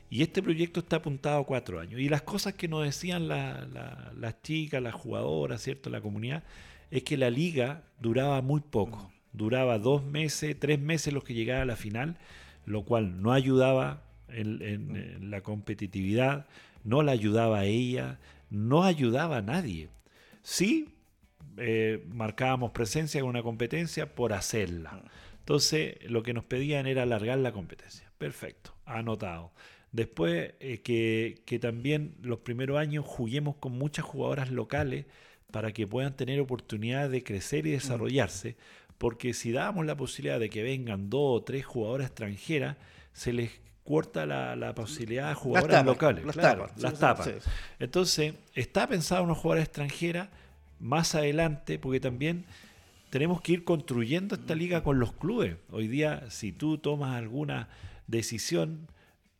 Y este proyecto está apuntado a cuatro años. Y las cosas que nos decían las chicas, las jugadoras, ¿cierto? La comunidad, es que la liga duraba muy poco. Duraba dos meses, tres meses los que llegaba a la final, lo cual no ayudaba en, la competitividad, no la ayudaba a ella, no ayudaba a nadie. Sí, eh, marcábamos presencia en una competencia por hacerla. Entonces, lo que nos pedían era alargar la competencia. Perfecto, anotado. Después, eh, que, que, también los primeros años juguemos con muchas jugadoras locales para que puedan tener oportunidad de crecer y desarrollarse, porque si damos la posibilidad de que vengan dos o tres jugadoras extranjeras, se les corta la, posibilidad de jugadoras locales. Las tapas. Las tapas. Entonces, está pensado una jugadora extranjera más adelante, porque también tenemos que ir construyendo esta liga con los clubes. Hoy día, si tú tomas alguna decisión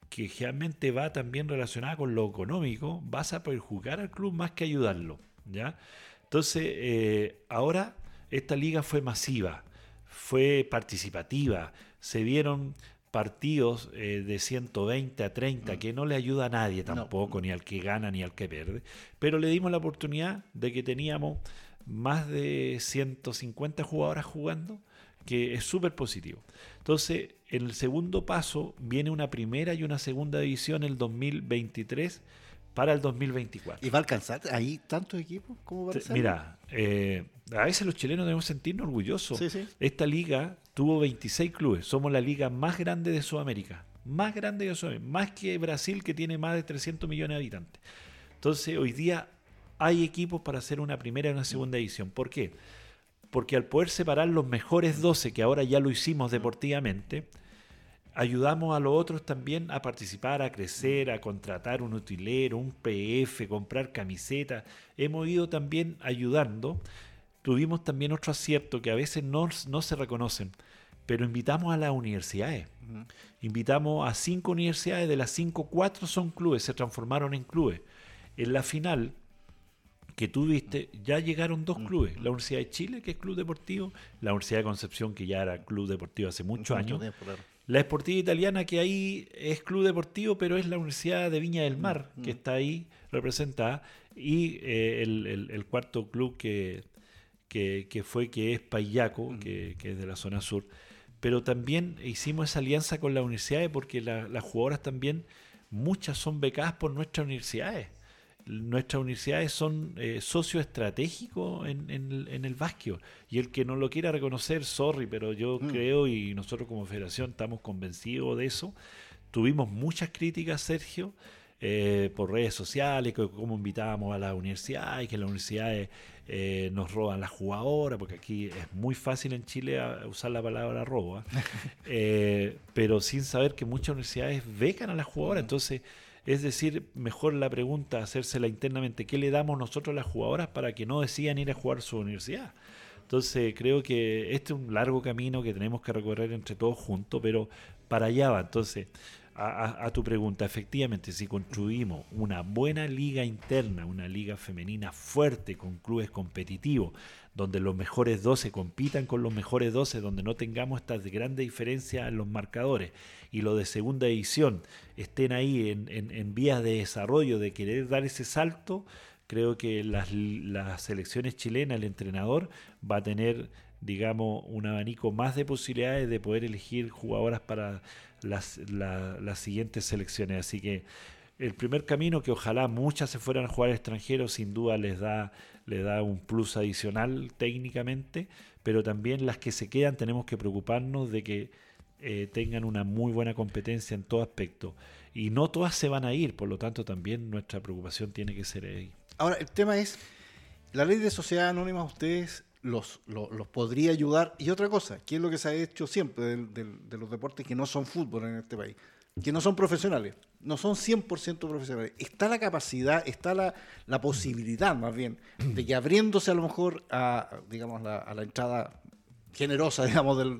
que realmente va también relacionada con lo económico, vas a poder jugar al club más que ayudarlo. ¿ya? Entonces, eh, ahora esta liga fue masiva, fue participativa, se vieron partidos eh, de 120 a 30 mm. que no le ayuda a nadie tampoco, ni al que gana ni al que pierde, pero le dimos la oportunidad de que teníamos más de 150 jugadoras jugando, que es súper positivo. Entonces, en el segundo paso viene una primera y una segunda división el 2023 para el 2024. ¿Y va a alcanzar ahí tantos equipos? ¿Cómo va a ser? Mira, eh, a veces los chilenos debemos sentirnos orgullosos. Esta liga tuvo 26 clubes. Somos la liga más grande de Sudamérica. Más grande de Sudamérica. Más que Brasil, que tiene más de 300 millones de habitantes. Entonces, hoy día hay equipos para hacer una primera y una segunda edición. ¿Por qué? Porque al poder separar los mejores 12, que ahora ya lo hicimos deportivamente, ayudamos a los otros también a participar, a crecer, a contratar un utilero, un PF, comprar camisetas. Hemos ido también ayudando. Tuvimos también otro acierto que a veces no, no se reconocen, pero invitamos a las universidades. Invitamos a cinco universidades, de las cinco, cuatro son clubes, se transformaron en clubes. En la final que tú viste, ya llegaron dos clubes, la Universidad de Chile, que es club deportivo, la Universidad de Concepción, que ya era club deportivo hace muchos años, la Esportiva Italiana, que ahí es club deportivo, pero es la Universidad de Viña del Mar, mm, que mm. está ahí representada. Y eh, el, cuarto club que, que, fue, que es Payaco, mm. que, es de la zona sur. Pero también hicimos esa alianza con las universidades porque las jugadoras también, muchas son becadas por nuestras universidades nuestras universidades son eh, socios estratégicos en, en, el básquet. Y el que no lo quiera reconocer, sorry, pero yo mm. creo y nosotros como federación estamos convencidos de eso. Tuvimos muchas críticas, Sergio, eh, por redes sociales, que cómo invitábamos a las universidades, que las universidades eh, nos roban las jugadoras, porque aquí es muy fácil en Chile usar la palabra roba, pero sin saber que muchas universidades becan a las jugadoras. Mm. Entonces, es decir, mejor la pregunta, hacérsela internamente, ¿qué le damos nosotros a las jugadoras para que no decidan ir a jugar su universidad? Entonces creo que este es un largo camino que tenemos que recorrer entre todos juntos, pero para allá va. Entonces, a, tu pregunta, efectivamente, si construimos una buena liga interna, una liga femenina fuerte, con clubes competitivos, donde los mejores 12 compitan con los mejores 12, donde no tengamos estas grandes diferencias en los marcadores y los de segunda edición estén ahí en, en, vías de desarrollo, de querer dar ese salto, creo que las, las selecciones chilenas, el entrenador va a tener digamos, un abanico más de posibilidades de poder elegir jugadoras para las, las siguientes selecciones. Así que el primer camino, que ojalá muchas se fueran a jugar extranjeros, sin duda les da, les da un plus adicional técnicamente, pero también las que se quedan tenemos que preocuparnos de que eh, tengan una muy buena competencia en todo aspecto. Y no todas se van a ir, por lo tanto también nuestra preocupación tiene que ser ahí. Ahora, el tema es, la ley de sociedad anónima, ustedes los, los, podría ayudar. Y otra cosa, que es lo que se ha hecho siempre de, los deportes que no son fútbol en este país, que no son profesionales, no son 100% profesionales. Está la capacidad, está la, posibilidad más bien, de que abriéndose a lo mejor a, digamos, la, a la entrada generosa, digamos, del,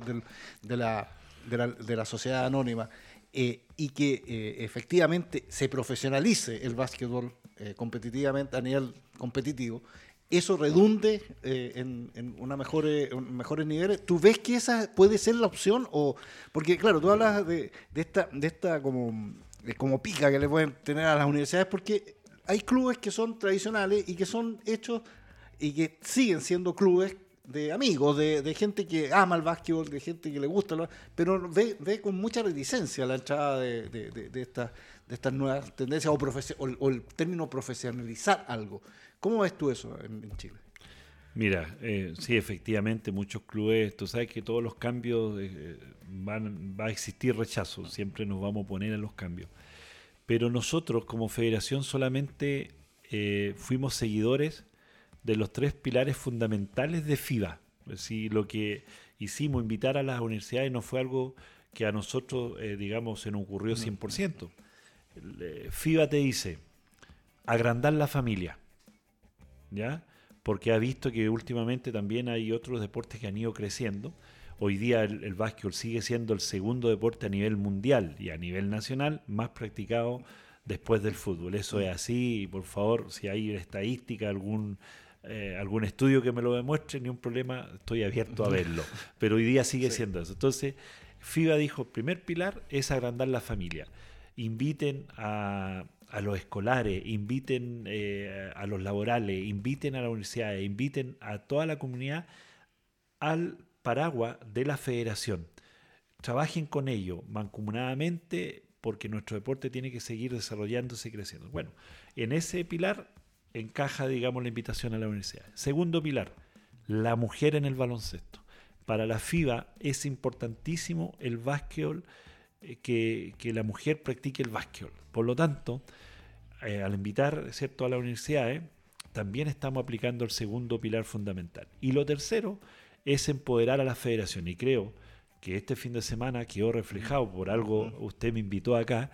de, la, de, la, sociedad anónima, eh, y que eh, efectivamente se profesionalice el básquetbol eh, competitivamente a nivel competitivo, eso redunde eh, en, una mejores, mejores niveles. ¿Tú ves que esa puede ser la opción? o Porque, claro, tú hablas de, esta, de esta como, como pica que le pueden tener a las universidades, porque hay clubes que son tradicionales y que son hechos y que siguen siendo clubes de amigos, de, gente que ama el básquetbol, de gente que le gusta, pero ve, ve con mucha reticencia la entrada de, de, de estas nuevas tendencias o, el término profesionalizar algo. ¿Cómo ves tú eso en, Chile? Mira, eh, sí, efectivamente, muchos clubes, tú sabes que todos los cambios eh, van, va a existir rechazo, siempre nos vamos a poner a los cambios. Pero nosotros como federación solamente eh, fuimos seguidores de los tres pilares fundamentales de FIBA. Si lo que hicimos, invitar a las universidades, no fue algo que a nosotros, digamos, se nos ocurrió 100%. FIBA te dice, agrandar la familia ¿ya? Porque ha visto que últimamente también hay otros deportes que han ido creciendo. Hoy día el, el básquetbol sigue siendo el segundo deporte a nivel mundial y a nivel nacional más practicado después del fútbol. Eso es así y por favor, si hay estadística, algún, eh, algún estudio que me lo demuestre, ni un problema, estoy abierto a verlo. Pero hoy día sigue siendo eso. Entonces, FIBA dijo, primer pilar es agrandar la familia. Inviten a, los escolares, inviten eh, a los laborales, inviten a las universidades, inviten a toda la comunidad al paraguas de la federación. Trabajen con ello mancomunadamente porque nuestro deporte tiene que seguir desarrollándose y creciendo. Bueno, en ese pilar encaja, digamos, la invitación a la universidad. Segundo pilar, la mujer en el baloncesto. Para la FIBA es importantísimo el básquetbol eh, que, la mujer practique el básquetbol. Por lo tanto, eh, al invitar ¿cierto? a las universidades, también estamos aplicando el segundo pilar fundamental. Y lo tercero es empoderar a la federación. Y creo que este fin de semana quedó reflejado por algo, usted me invitó acá,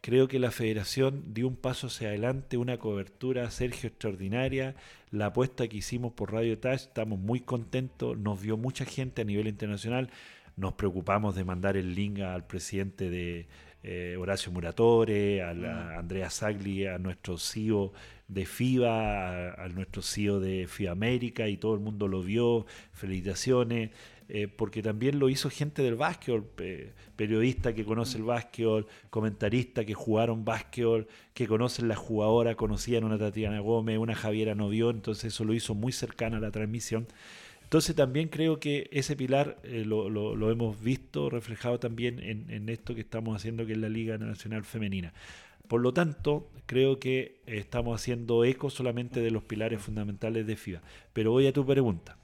creo que la federación dio un paso hacia adelante, una cobertura, Sergio, extraordinaria. La apuesta que hicimos por Radio Touch, estamos muy contentos, nos vio mucha gente a nivel internacional nos preocupamos de mandar el link al presidente de eh, Horacio Muratore, a, mm. Andrea Sagli, a nuestro CEO de FIBA, a, nuestro CEO de FIBA América, y todo el mundo lo vio. Felicitaciones. Eh, porque también lo hizo gente del básquetbol, periodista que conoce el básquetbol, comentarista que jugaron básquetbol, que conocen la jugadora, conocían una Tatiana Gómez, una Javiera Novió, entonces eso lo hizo muy cercana a la transmisión. Entonces también creo que ese pilar eh, lo, hemos visto reflejado también en, esto que estamos haciendo, que es la Liga Nacional Femenina. Por lo tanto, creo que estamos haciendo eco solamente de los pilares fundamentales de FIBA. Pero voy a tu pregunta.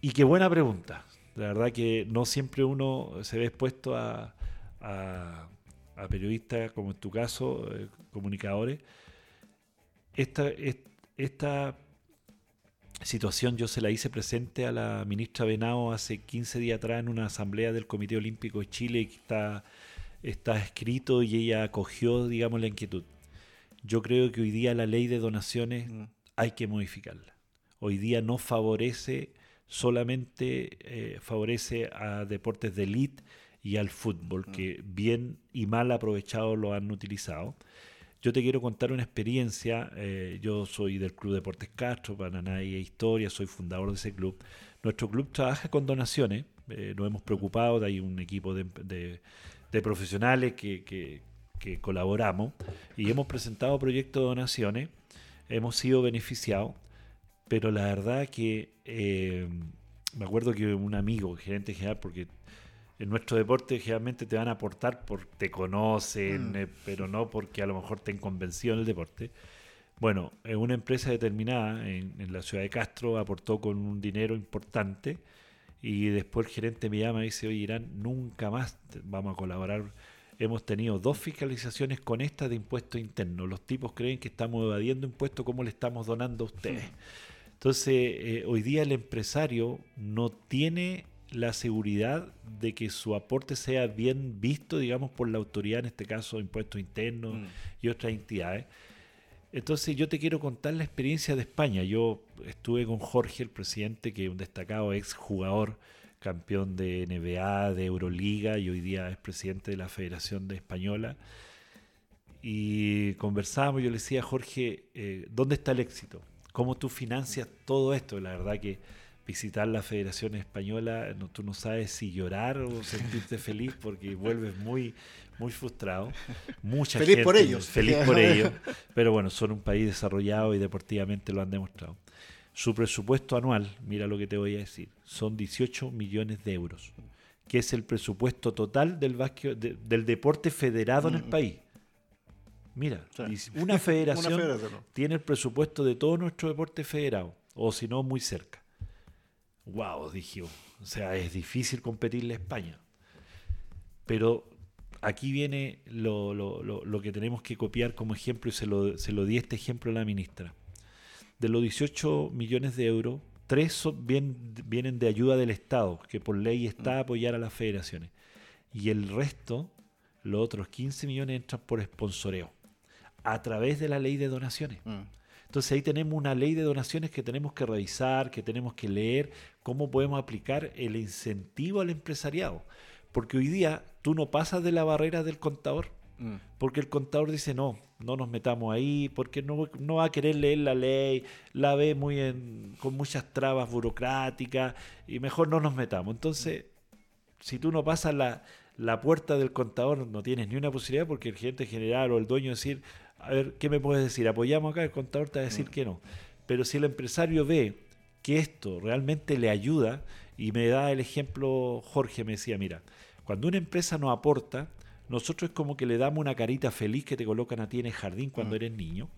Y qué buena pregunta. La verdad que no siempre uno se ve expuesto a, periodistas, como en tu caso, eh, comunicadores. Esta, esta situación yo se la hice presente a la ministra Benao hace 15 días atrás en una asamblea del Comité Olímpico de Chile que está, está escrito y ella acogió, digamos, la inquietud. Yo creo que hoy día la ley de donaciones mm. hay que modificarla. Hoy día no favorece, solamente eh, favorece a deportes de élite y al fútbol, mm. que bien y mal aprovechados lo han utilizado. Yo te quiero contar una experiencia. Eh, yo soy del Club Deportes Castro, Paraná y Historia, soy fundador de ese club. Nuestro club trabaja con donaciones, eh, nos hemos preocupado, hay un equipo de, profesionales que, colaboramos y hemos presentado proyectos de donaciones, hemos sido beneficiados, pero la verdad que eh, me acuerdo que un amigo, gerente general, porque en nuestro deporte generalmente te van a aportar porque te conocen, mm. eh, pero no porque a lo mejor te han convencido en el deporte. Bueno, una empresa determinada en, la ciudad de Castro aportó con un dinero importante y después el gerente me llama y dice, oye Irán, nunca más vamos a colaborar. Hemos tenido dos fiscalizaciones con esta de impuestos internos. Los tipos creen que estamos evadiendo impuestos, ¿cómo le estamos donando a ustedes? Mm. Entonces, eh, hoy día el empresario no tiene la seguridad de que su aporte sea bien visto, digamos, por la autoridad, en este caso impuestos internos mm. y otras entidades. Entonces yo te quiero contar la experiencia de España. Yo estuve con Jorge, el presidente, que es un destacado ex jugador, campeón de NBA, de Euroliga y hoy día es presidente de la Federación de Española. Y conversábamos, yo le decía a Jorge, eh, ¿dónde está el éxito? cómo tú financias todo esto. La verdad que visitar la Federación Española, no, tú no sabes si llorar o sentirte feliz porque vuelves muy, muy frustrado. Mucha feliz por ellos. Feliz por ellos. Pero bueno, son un país desarrollado y deportivamente lo han demostrado. Su presupuesto anual, mira lo que te voy a decir, son 18 millones de euros, que es el presupuesto total del, del deporte federado en el mm. país. Mira, una federación, tiene el presupuesto de todo nuestro deporte federado, o si no, muy cerca. Wow, dije, o sea, es difícil competirle a España. Pero aquí viene lo, que tenemos que copiar como ejemplo, y se lo, se lo di este ejemplo a la ministra. De los 18 millones de euros, tres vienen de ayuda del Estado, que por ley está a apoyar a las federaciones. Y el resto, los otros 15 millones, entran por sponsoreo, a través de la ley de donaciones. Mm. Entonces ahí tenemos una ley de donaciones que tenemos que revisar, que tenemos que leer, cómo podemos aplicar el incentivo al empresariado. Porque hoy día tú no pasas de la barrera del contador, mm. porque el contador dice no, no nos metamos ahí, porque no, no va a querer leer la ley, la ve muy en, con muchas trabas burocráticas y mejor no nos metamos. Entonces, si tú no pasas la, la puerta del contador, no tienes ni una posibilidad porque el gerente general o el dueño decir, a ver, ¿qué me puedes decir? ¿Apoyamos acá? El contador te va a decir mm. que no. Pero si el empresario ve que esto realmente le ayuda, y me da el ejemplo, Jorge me decía, mira, cuando una empresa nos aporta, nosotros es como que le damos una carita feliz que te colocan a ti en el jardín cuando mm. eres niño,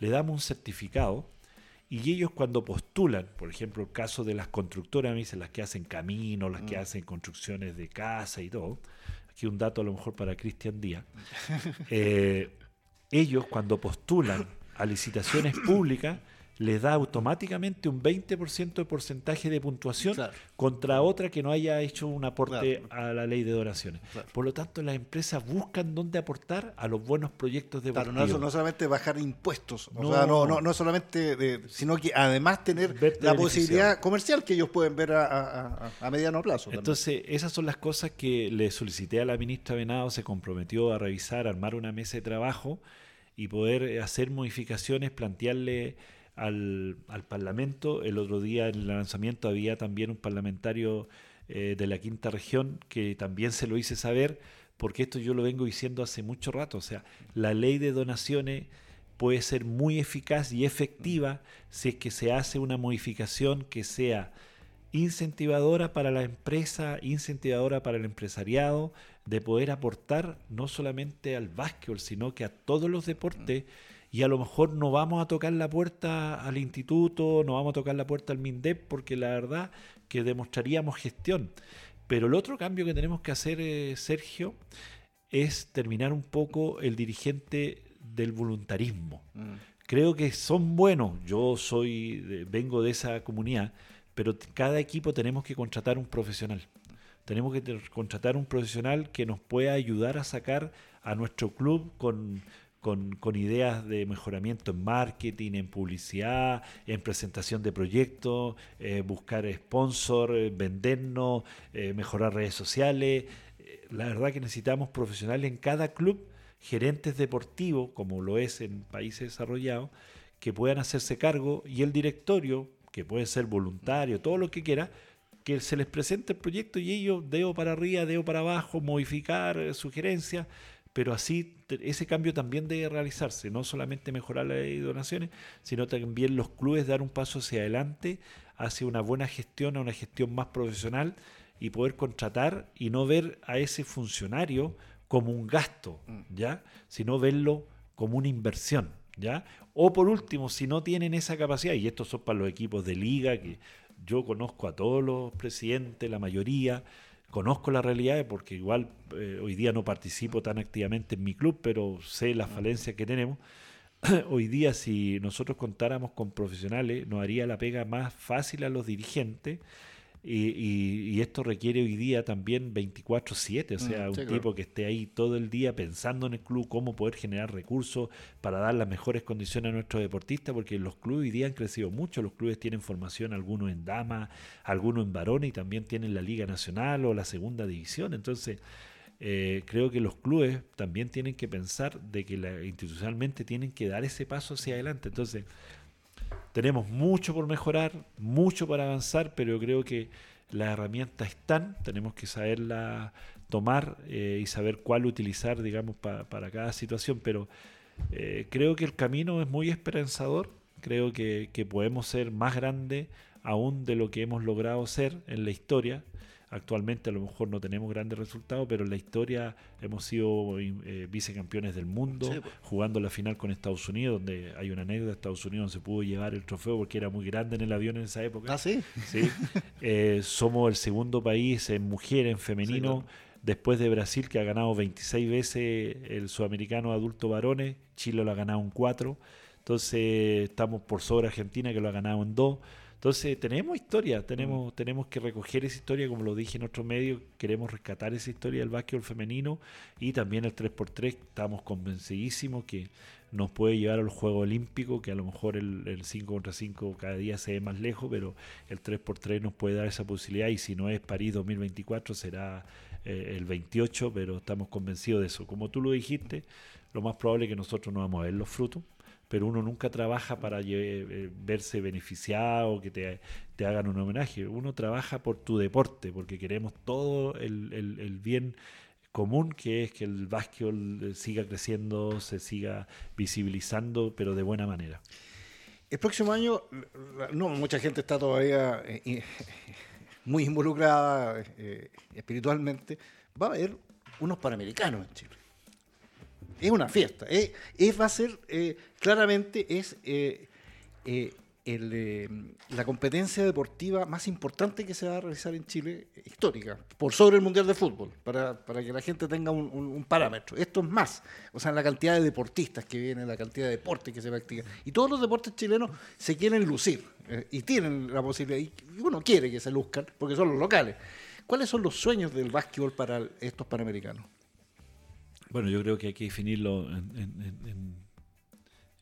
le damos un certificado y ellos cuando postulan, por ejemplo el caso de las constructoras, me dicen las que hacen caminos, las que mm. hacen construcciones de casa y todo, aquí un dato a lo mejor para Cristian Díaz, eh, ellos cuando postulan a licitaciones públicas, les da automáticamente un 20% de porcentaje de puntuación contra otra que no haya hecho un aporte a la ley de donaciones. Por lo tanto, las empresas buscan dónde aportar a los buenos proyectos de Claro, no, no, solamente bajar impuestos, no, o sea, no, no, no solamente, sino que además tener la posibilidad comercial que ellos pueden ver a, mediano plazo. Entonces, esas son las cosas que le solicité a la ministra Venado, se comprometió a revisar, armar una mesa de trabajo y poder hacer modificaciones, plantearle al, Parlamento. El otro día en el lanzamiento había también un parlamentario eh, de la quinta región que también se lo hice saber, porque esto yo lo vengo diciendo hace mucho rato. O sea, la ley de donaciones puede ser muy eficaz y efectiva si es que se hace una modificación que sea incentivadora para la empresa, incentivadora para el empresariado, de poder aportar no solamente al básquetbol, sino que a todos los deportes y a lo mejor no vamos a tocar la puerta al instituto, no vamos a tocar la puerta al MINDEP, porque la verdad que demostraríamos gestión. Pero el otro cambio que tenemos que hacer, eh, Sergio, es terminar un poco el dirigente del voluntarismo. Mm. Creo que son buenos, yo soy, vengo de esa comunidad, pero cada equipo tenemos que contratar un profesional. Tenemos que contratar un profesional que nos pueda ayudar a sacar a nuestro club con con, ideas de mejoramiento en marketing, en publicidad, en presentación de proyectos, eh, buscar sponsor, eh, vendernos, eh, mejorar redes sociales. La verdad que necesitamos profesionales en cada club, gerentes deportivos, como lo es en países desarrollados, que puedan hacerse cargo y el directorio, que puede ser voluntario, todo lo que quiera, que se les presente el proyecto y ellos, deo para arriba, deo para abajo, modificar sugerencias pero así ese cambio también debe realizarse, no solamente mejorar la ley de donaciones, sino también los clubes dar un paso hacia adelante, hacia una buena gestión, a una gestión más profesional y poder contratar y no ver a ese funcionario como un gasto, mm. ¿ya? Sino verlo como una inversión, ¿ya? O por último, si no tienen esa capacidad, y estos son para los equipos de liga, que yo conozco a todos los presidentes, la mayoría, conozco la realidad porque igual eh, hoy día no participo tan activamente en mi club, pero sé las falencias que tenemos. hoy día si nosotros contáramos con profesionales nos haría la pega más fácil a los dirigentes y, esto requiere hoy día también 24/7, o sea, mm, un tipo que esté ahí todo el día pensando en el club, cómo poder generar recursos para dar las mejores condiciones a nuestros deportistas, porque los clubes hoy día han crecido mucho, los clubes tienen formación, algunos en damas, algunos en varones y también tienen la Liga Nacional o la Segunda División, entonces... Eh, creo que los clubes también tienen que pensar de que la, institucionalmente tienen que dar ese paso hacia adelante. Entonces, tenemos mucho por mejorar, mucho para avanzar, pero creo que las herramientas están, tenemos que saberlas tomar eh, y saber cuál utilizar, digamos, para cada situación, pero eh, creo que el camino es muy esperanzador, creo que, que podemos ser más grandes aún de lo que hemos logrado ser en la historia, Actualmente a lo mejor no tenemos grandes resultados, pero en la historia hemos sido eh, vicecampeones del mundo, pues. jugando la final con Estados Unidos, donde hay una anécdota de Estados Unidos donde se pudo llevar el trofeo porque era muy grande en el avión en esa época. Ah, sí. Sí. Eh, somos el segundo país en mujer, en femenino. después de Brasil, que ha ganado 26 veces el sudamericano adulto varones, Chile lo ha ganado en 4, entonces estamos por sobre Argentina, que lo ha ganado en 2. Entonces, tenemos historia, tenemos, mm. tenemos que recoger esa historia, como lo dije en otro medio, queremos rescatar esa historia del básquetbol femenino y también el 3x3, estamos convencidísimos que nos puede llevar al juego olímpico, que a lo mejor el, 5 contra 5 cada día se ve más lejos, pero el 3x3 nos puede dar esa posibilidad y si no es París 2024 será eh, el 28, pero estamos convencidos de eso. Como tú lo dijiste, lo más probable es que nosotros no vamos a ver los frutos, pero uno nunca trabaja para eh, verse beneficiado, que te, hagan un homenaje. Uno trabaja por tu deporte, porque queremos todo el, bien común, que es que el básquetbol eh, siga creciendo, se siga visibilizando, pero de buena manera. El próximo año, no, mucha gente está todavía eh, muy involucrada espiritualmente. Va a haber unos panamericanos en Chile es una fiesta. Es, va a ser, eh, claramente, es eh, eh, la competencia deportiva más importante que se va a realizar en Chile, histórica, por sobre el Mundial de Fútbol, para, que la gente tenga un, parámetro. Esto es más, o sea, la cantidad de deportistas que vienen, la cantidad de deportes que se practican. Y todos los deportes chilenos se quieren lucir y tienen la posibilidad, y uno quiere que se luzcan, porque son los locales. ¿Cuáles son los sueños del básquetbol para estos panamericanos? Bueno, yo creo que hay que definirlo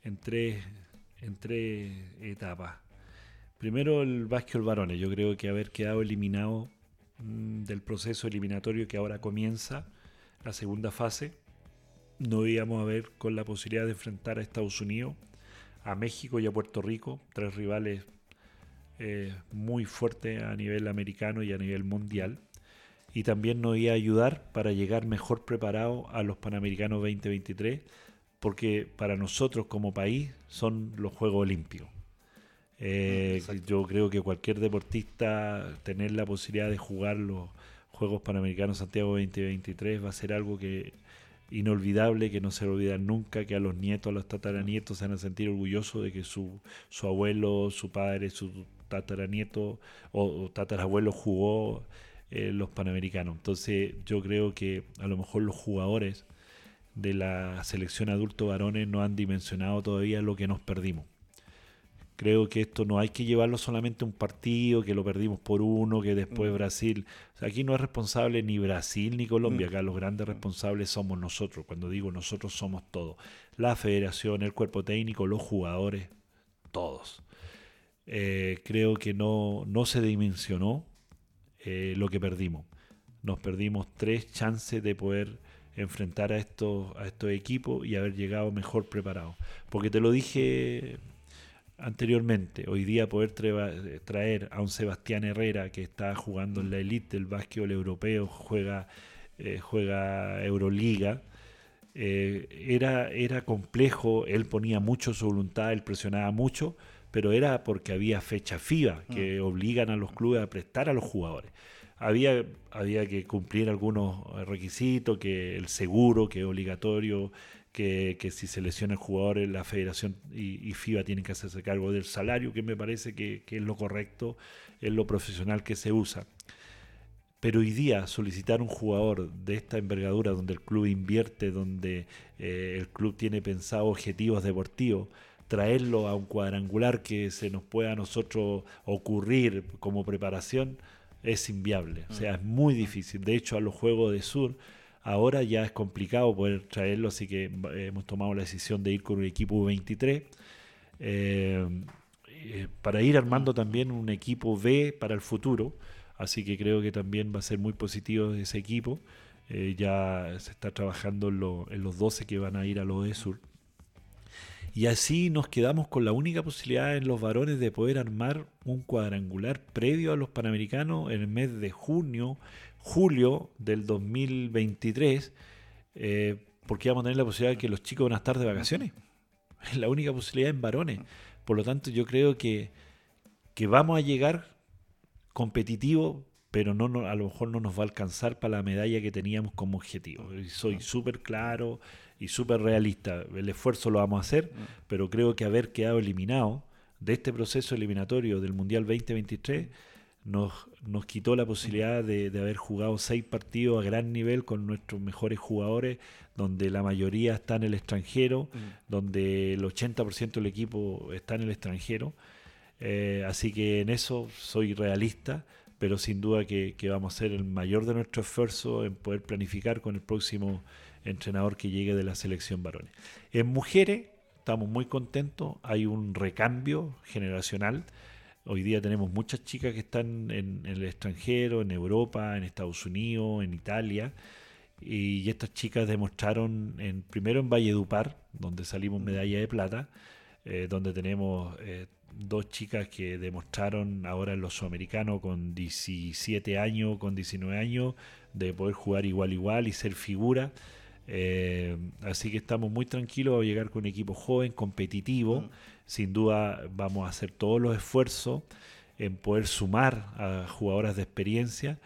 en, tres, en tres etapas. Primero el básquetbol varones. Yo creo que haber quedado eliminado mm, del proceso eliminatorio que ahora comienza, la segunda fase, no íbamos a ver con la posibilidad de enfrentar a Estados Unidos, a México y a Puerto Rico, tres rivales eh, muy fuertes a nivel americano y a nivel mundial y también nos iba a ayudar para llegar mejor preparado a los Panamericanos 2023, porque para nosotros como país son los Juegos Olímpicos. Eh, yo creo que cualquier deportista tener la posibilidad de jugar los Juegos Panamericanos Santiago 2023 va a ser algo que inolvidable, que no se olvida nunca, que a los nietos, a los tataranietos se van a sentir orgullosos de que su, su abuelo, su padre, su tataranieto o, o tatarabuelo jugó eh, los panamericanos. Entonces yo creo que a lo mejor los jugadores de la selección adulto varones no han dimensionado todavía lo que nos perdimos. Creo que esto no hay que llevarlo solamente a un partido, que lo perdimos por uno, que después mm. Brasil. aquí no es responsable ni Brasil ni Colombia, mm. acá los grandes responsables somos nosotros. Cuando digo nosotros somos todos. La federación, el cuerpo técnico, los jugadores, todos. Eh, creo que no, no se dimensionó eh, lo que perdimos. Nos perdimos tres chances de poder enfrentar a estos, a estos equipos y haber llegado mejor preparados. Porque te lo dije anteriormente, hoy día poder traer a un Sebastián Herrera que está jugando en la elite del básquetbol europeo, juega, eh, juega Euroliga, eh, era, era complejo, él ponía mucho su voluntad, él presionaba mucho, pero era porque había fecha FIBA que mm. obligan a los clubes a prestar a los jugadores. Había, había que cumplir algunos requisitos, que el seguro, que es obligatorio, que, si se lesiona el jugador, la federación y, FIBA tienen que hacerse cargo del salario, que me parece que, es lo correcto, es lo profesional que se usa. Pero hoy día solicitar un jugador de esta envergadura, donde el club invierte, donde eh, el club tiene pensado objetivos deportivos, traerlo a un cuadrangular que se nos pueda a nosotros ocurrir como preparación es inviable. O sea, es muy difícil. De hecho, a los Juegos de Sur ahora ya es complicado poder traerlo, así que hemos tomado la decisión de ir con un equipo 23 eh, eh, para ir armando también un equipo B para el futuro. Así que creo que también va a ser muy positivo ese equipo. Eh, ya se está trabajando en, en, los 12 que van a ir a los de Sur. Y así nos quedamos con la única posibilidad en los varones de poder armar un cuadrangular previo a los Panamericanos en el mes de junio, julio del 2023, eh, porque vamos a tener la posibilidad de que los chicos van a estar de vacaciones. Es la única posibilidad en varones. Por lo tanto, yo creo que, que vamos a llegar competitivo, pero no, a lo mejor no nos va a alcanzar para la medalla que teníamos como objetivo. soy súper claro y súper realista. El esfuerzo lo vamos a hacer, pero creo que haber quedado eliminado de este proceso eliminatorio del Mundial 2023 nos, nos quitó la posibilidad de, haber jugado seis partidos a gran nivel con nuestros mejores jugadores, donde la mayoría está en el extranjero, donde el 80% del equipo está en el extranjero. Eh, así que en eso soy realista, pero sin duda que, vamos a hacer el mayor de nuestro esfuerzo en poder planificar con el próximo entrenador que llegue de la selección varones. En mujeres estamos muy contentos, hay un recambio generacional. Hoy día tenemos muchas chicas que están en, el extranjero, en Europa, en Estados Unidos, en Italia. Y estas chicas demostraron en, primero en Valledupar, donde salimos medalla de plata, eh, donde tenemos eh, dos chicas que demostraron ahora en los sudamericanos con 17 años, con 19 años, de poder jugar igual igual y ser figura. Eh, así que estamos muy tranquilos, a llegar con un equipo joven, competitivo. Mm. Sin duda vamos a hacer todos los esfuerzos en poder sumar a jugadoras de experiencia.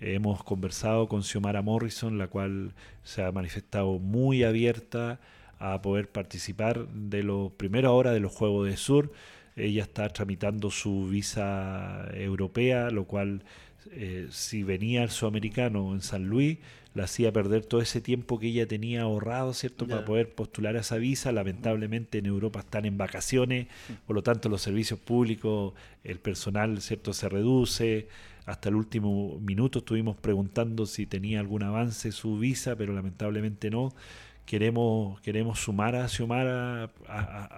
hemos conversado con Xiomara Morrison, la cual se ha manifestado muy abierta a poder participar de los primeros horas de los Juegos de Sur. Ella está tramitando su visa europea, lo cual eh, si venía al sudamericano en San Luis, la hacía perder todo ese tiempo que ella tenía ahorrado, ¿cierto?, para poder postular a esa visa. Lamentablemente en Europa están en vacaciones, por lo tanto los servicios públicos, el personal, ¿cierto?, se reduce. Hasta el último minuto estuvimos preguntando si tenía algún avance su visa, pero lamentablemente no. Queremos, queremos sumar a Xiomara,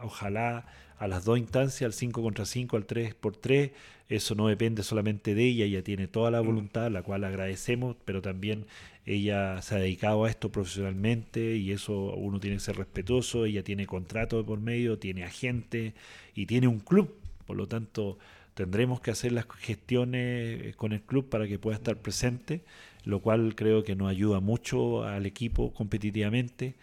ojalá a las dos instancias, al 5 contra 5, al 3 por 3. Eso no depende solamente de ella, ella tiene toda la voluntad, la cual agradecemos, pero también ella se ha dedicado a esto profesionalmente y eso uno tiene que ser respetuoso, ella tiene contrato de por medio, tiene agente y tiene un club, por lo tanto tendremos que hacer las gestiones con el club para que pueda estar presente, lo cual creo que nos ayuda mucho al equipo competitivamente.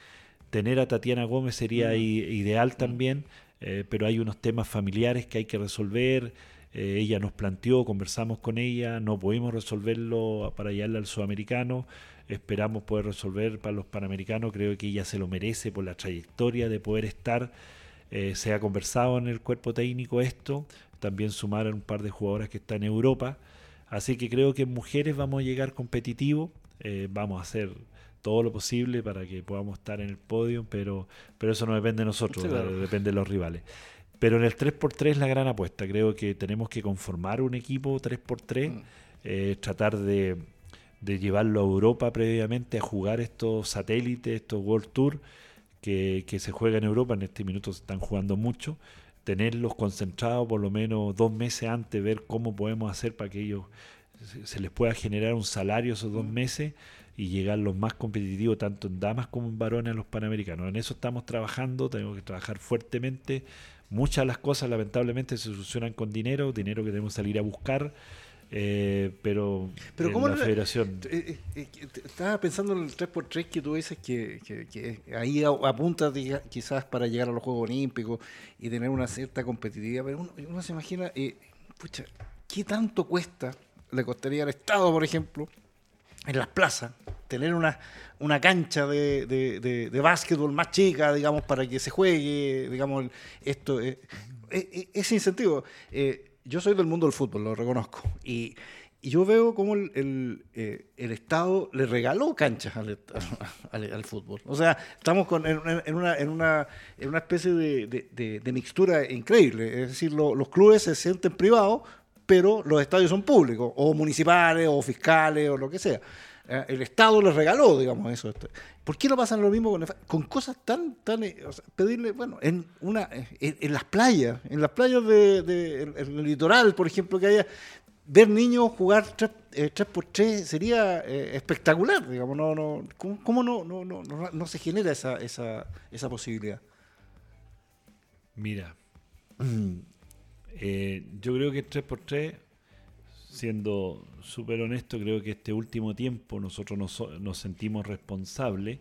Tener a Tatiana Gómez sería ideal también, eh, pero hay unos temas familiares que hay que resolver. Eh, ella nos planteó, conversamos con ella, no pudimos resolverlo para llevarla al sudamericano. Esperamos poder resolver para los panamericanos. Creo que ella se lo merece por la trayectoria de poder estar. Eh, se ha conversado en el cuerpo técnico esto. También sumar a un par de jugadoras que están en Europa. Así que creo que en mujeres vamos a llegar competitivos. vamos a hacer todo lo posible para que podamos estar en el podio, pero, pero eso no depende de nosotros, depende de los rivales. Pero en el 3x3 es la gran apuesta. Creo que tenemos que conformar un equipo 3x3, mm. eh, tratar de, llevarlo a Europa previamente a jugar estos satélites, estos World Tour que, que se juegan en Europa. En este minuto se están jugando mucho. Tenerlos concentrados por lo menos dos meses antes, ver cómo podemos hacer para que ellos se les pueda generar un salario esos dos mm. meses y llegar los más competitivos tanto en damas como en varones a los panamericanos. En eso estamos trabajando, tenemos que trabajar fuertemente. Muchas de las cosas lamentablemente se solucionan con dinero, dinero que tenemos que salir a buscar. Eh, pero, pero ¿cómo la federación eh, eh, estaba pensando en el 3x3 que tú dices que, que, ahí apunta quizás para llegar a los Juegos Olímpicos y tener una cierta competitividad pero uno, se imagina pucha, ¿qué tanto cuesta le costaría al Estado por ejemplo en las plazas, tener una, una cancha de, de, de, básquetbol más chica, digamos, para que se juegue, digamos, esto, eh, eh, eh, ese incentivo. Yo soy del mundo del fútbol, lo reconozco, y, yo veo cómo el, el, Estado le regaló canchas al, fútbol. O sea, estamos en una especie de, mixtura increíble. Es decir, los clubes se sienten privados, pero los estadios son públicos, o municipales, o fiscales, o lo que sea. Eh, el Estado les regaló, digamos, eso. Este. ¿Por qué no pasan lo mismo con, cosas tan, tan, eh, pedirle, bueno, en una, en, las playas, en las playas del de, litoral, por ejemplo, que haya, ver niños jugar 3, eh, por 3 sería espectacular, digamos, no, no, ¿cómo, no, no, no, no, se genera esa, esa, esa posibilidad? Mira, eh, yo creo que 3x3, siendo súper honesto, creo que este último tiempo nosotros nos, sentimos responsables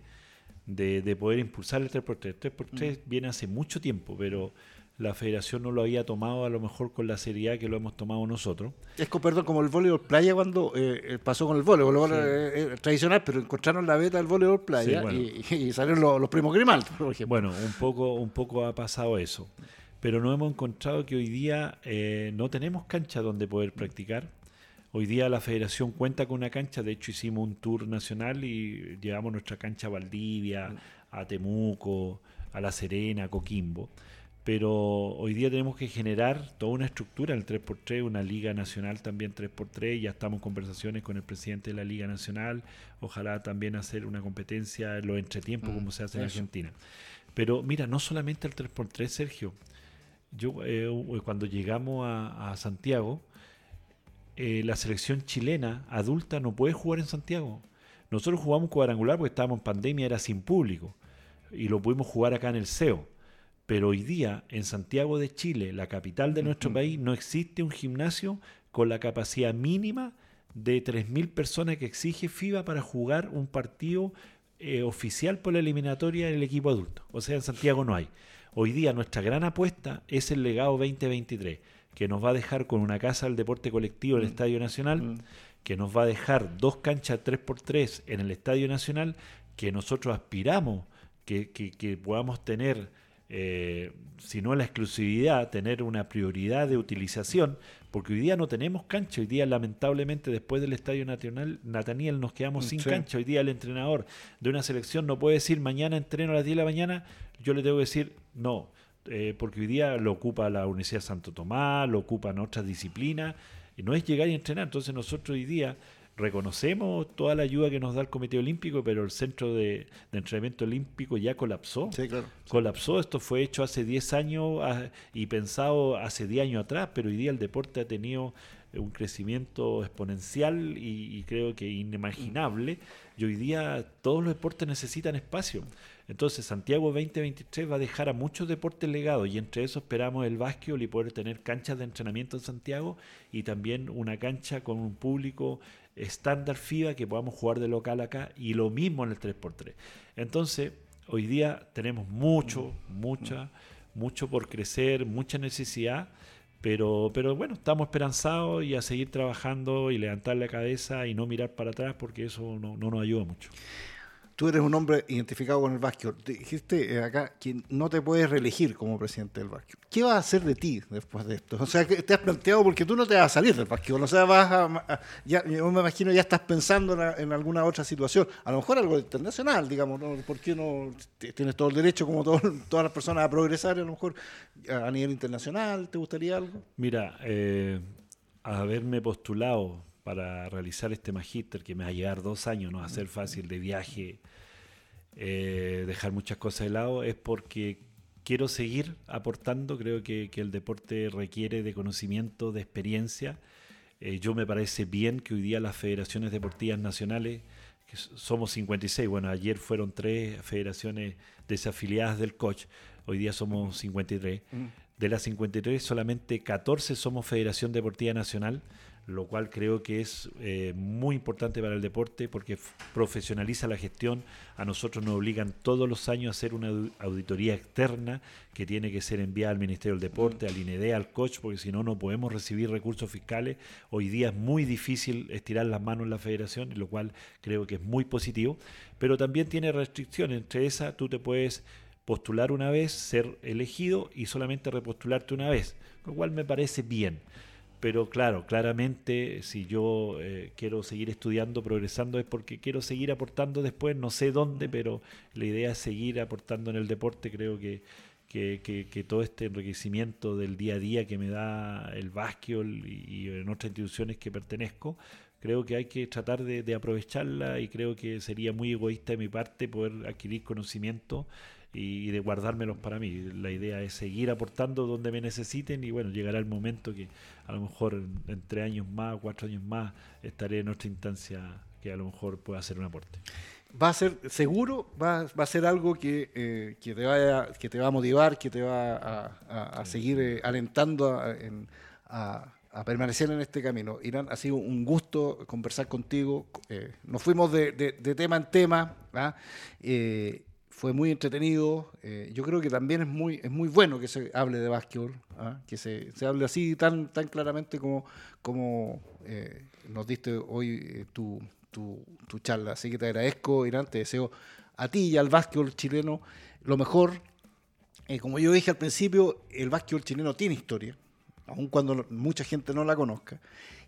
de, poder impulsar el 3x3. El 3x3 viene hace mucho tiempo, pero la federación no lo había tomado a lo mejor con la seriedad que lo hemos tomado nosotros. Es como, perdón, como el voleibol playa cuando eh, eh, pasó con el voleibol, tradicional, pero encontraron la beta del voleibol playa y, salieron los, primos Grimaldo, por ejemplo. Bueno, un poco, un poco ha pasado eso, pero no hemos encontrado que hoy día eh, no tenemos cancha donde poder practicar. Hoy día la federación cuenta con una cancha, de hecho hicimos un tour nacional y llevamos nuestra cancha a Valdivia, mm. a Temuco, a La Serena, a Coquimbo. Pero hoy día tenemos que generar toda una estructura en el 3x3, una liga nacional también 3x3, ya estamos en conversaciones con el presidente de la liga nacional, ojalá también hacer una competencia en los entretiempos mm, como se hace en Argentina. Pero mira, no solamente el 3x3, Sergio, yo eh, cuando llegamos a, Santiago, eh, la selección chilena adulta no puede jugar en Santiago. Nosotros jugamos cuadrangular porque estábamos en pandemia, era sin público, y lo pudimos jugar acá en el CEO pero hoy día en Santiago de Chile, la capital de nuestro país, no existe un gimnasio con la capacidad mínima de 3.000 personas que exige FIBA para jugar un partido eh, oficial por la eliminatoria del equipo adulto. O sea, en Santiago no hay. Hoy día nuestra gran apuesta es el legado 2023, que nos va a dejar con una casa del deporte colectivo en el mm. Estadio Nacional, mm. que nos va a dejar dos canchas 3x3 en el Estadio Nacional, que nosotros aspiramos que, que podamos tener eh, sino la exclusividad, tener una prioridad de utilización, porque hoy día no tenemos cancha, hoy día lamentablemente después del Estadio Nacional Nataniel nos quedamos sin cancha, hoy día el entrenador de una selección no puede decir mañana entreno a las 10 de la mañana, yo le tengo que decir no, eh, porque hoy día lo ocupa la Universidad de Santo Tomás, lo ocupan otras disciplinas, y no es llegar y entrenar, entonces nosotros hoy día reconocemos toda la ayuda que nos da el Comité Olímpico, pero el centro de, entrenamiento olímpico ya colapsó. Sí, claro. Colapsó, esto fue hecho hace 10 años ah, y pensado hace 10 años atrás, pero hoy día el deporte ha tenido un crecimiento exponencial y, creo que inimaginable. Y hoy día todos los deportes necesitan espacio. Entonces Santiago 2023 va a dejar a muchos deportes legados y entre eso esperamos el básquetbol y poder tener canchas de entrenamiento en Santiago y también una cancha con un público estándar FIBA que podamos jugar de local acá y lo mismo en el 3x3. Entonces, hoy día tenemos mucho, mucha, mucho por crecer, mucha necesidad, pero, pero bueno, estamos esperanzados y a seguir trabajando y levantar la cabeza y no mirar para atrás porque eso no, no nos ayuda mucho tú eres un hombre identificado con el básquetbol. Dijiste eh, acá que no te puedes reelegir como presidente del básquetbol. ¿Qué vas a hacer de ti después de esto? O sea, que te has planteado porque tú no te vas a salir del básquetbol. O sea, vas a, ya, yo me imagino ya estás pensando en, alguna otra situación. A lo mejor algo internacional, digamos. ¿Por qué no tienes todo el derecho, como todas las personas, a progresar? A lo mejor a nivel internacional, ¿te gustaría algo? Mira, eh, haberme postulado para realizar este magíster que me va a llevar dos años, no va a ser fácil de viaje, eh, dejar muchas cosas de lado, es porque quiero seguir aportando, creo que, el deporte requiere de conocimiento, de experiencia. Eh, yo me parece bien que hoy día las federaciones deportivas nacionales, que somos 56, bueno, ayer fueron tres federaciones desafiliadas del coach, hoy día somos 53. De las 53, solamente 14 somos Federación Deportiva Nacional lo cual creo que es eh, muy importante para el deporte porque profesionaliza la gestión. A nosotros nos obligan todos los años a hacer una auditoría externa que tiene que ser enviada al Ministerio del Deporte, al INEDE, al COACH, porque si no, no podemos recibir recursos fiscales. Hoy día es muy difícil estirar las manos en la federación, lo cual creo que es muy positivo, pero también tiene restricciones. Entre esas, tú te puedes postular una vez, ser elegido y solamente repostularte una vez, lo cual me parece bien pero claro, claramente si yo eh, quiero seguir estudiando, progresando, es porque quiero seguir aportando después, no sé dónde, pero la idea es seguir aportando en el deporte, creo que, que, todo este enriquecimiento del día a día que me da el básquetbol y, en otras instituciones que pertenezco, creo que hay que tratar de, de aprovecharla y creo que sería muy egoísta de mi parte poder adquirir conocimiento y, de guardármelos para mí. La idea es seguir aportando donde me necesiten y bueno, llegará el momento que a lo mejor en, tres años más, cuatro años más, estaré en otra instancia que a lo mejor pueda hacer un aporte. va a ser seguro, va, va a ser algo que, eh, que, te vaya, que te va a motivar, que te va a, seguir eh, alentando a, permanecer en este camino. Irán, ha sido un gusto conversar contigo. Eh, nos fuimos de, tema en tema. ¿ah? Fue muy entretenido. yo creo que también es muy, es muy bueno que se hable de básquetbol, ¿ah? que se, se, hable así tan, tan claramente como, como nos diste hoy tu tu, charla. Así que te agradezco, Irán, te deseo a ti y al básquetbol chileno lo mejor. Eh, como yo dije al principio, el básquetbol chileno tiene historia, aun cuando mucha gente no la conozca.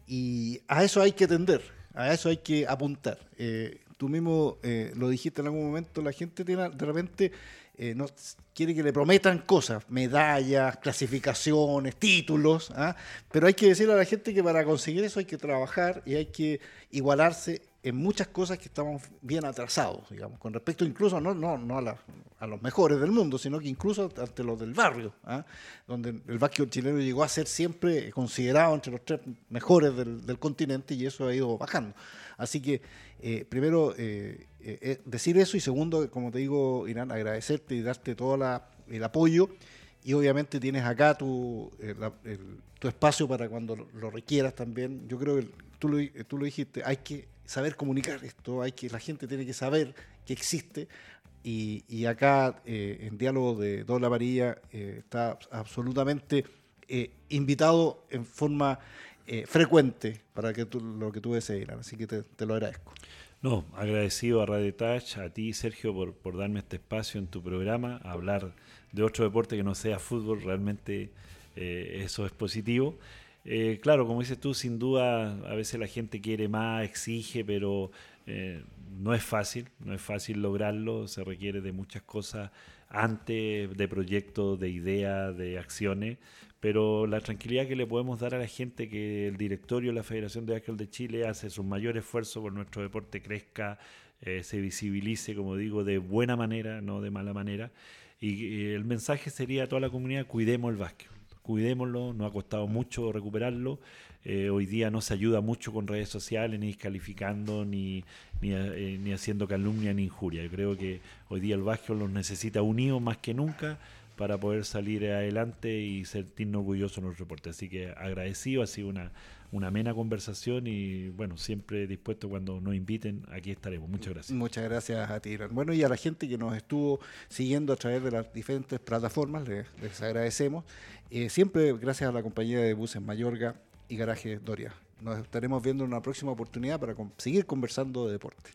Y a eso hay que tender, a eso hay que apuntar. Eh, tú mismo eh, lo dijiste en algún momento, la gente tiene de repente eh, no, quiere que le prometan cosas, medallas, clasificaciones, títulos, ¿ah? pero hay que decirle a la gente que para conseguir eso hay que trabajar y hay que igualarse en muchas cosas que estamos bien atrasados, digamos, con respecto incluso no, no, no a, los mejores del mundo, sino que incluso ante los del barrio, ¿ah? donde el básquetbol chileno llegó a ser siempre considerado entre los tres mejores del continente y eso ha ido bajando. Así que, eh, primero, eh, eh, decir eso y segundo, como te digo, Irán, agradecerte y darte todo el apoyo. Y obviamente tienes acá tu, tu espacio para cuando lo, requieras también. Yo creo que tú lo, tú lo dijiste, hay que saber comunicar esto, hay que la gente tiene que saber que existe. Y, acá en diálogo de Doble Amarilla está absolutamente invitado en forma eh, frecuente para que tú, lo que tú desees, así que te, lo agradezco. No, agradecido a Radio Touch, a ti Sergio por, por darme este espacio en tu programa, hablar de otro deporte que no sea fútbol, realmente eh, eso es positivo. Eh, claro, como dices tú, sin duda a veces la gente quiere más, exige, pero no es fácil, no es fácil lograrlo, se requiere de muchas cosas antes, de proyectos, de ideas, de acciones, pero la tranquilidad que le podemos dar a la gente que el directorio de la Federación de Básquetbol de Chile hace su mayor esfuerzo por nuestro deporte crezca, eh, se visibilice, como digo, de buena manera, no de mala manera. Y, el mensaje sería a toda la comunidad, cuidemos el básquet, cuidémoslo, nos ha costado mucho recuperarlo. Eh, hoy día no se ayuda mucho con redes sociales, ni descalificando, ni, ni, eh, haciendo calumnia ni injuria. Creo que hoy día el básquet los necesita unidos más que nunca para poder salir adelante y sentirnos orgullosos en nuestro reporte. Así que agradecido, ha sido una, una amena conversación y bueno, siempre dispuesto cuando nos inviten, aquí estaremos. Muchas gracias. Muchas gracias a ti, Bueno, y a la gente que nos estuvo siguiendo a través de las diferentes plataformas, les, agradecemos. Eh, siempre gracias a la compañía de buses Mayorga y Garaje Doria. Nos estaremos viendo en una próxima oportunidad para seguir conversando de deporte.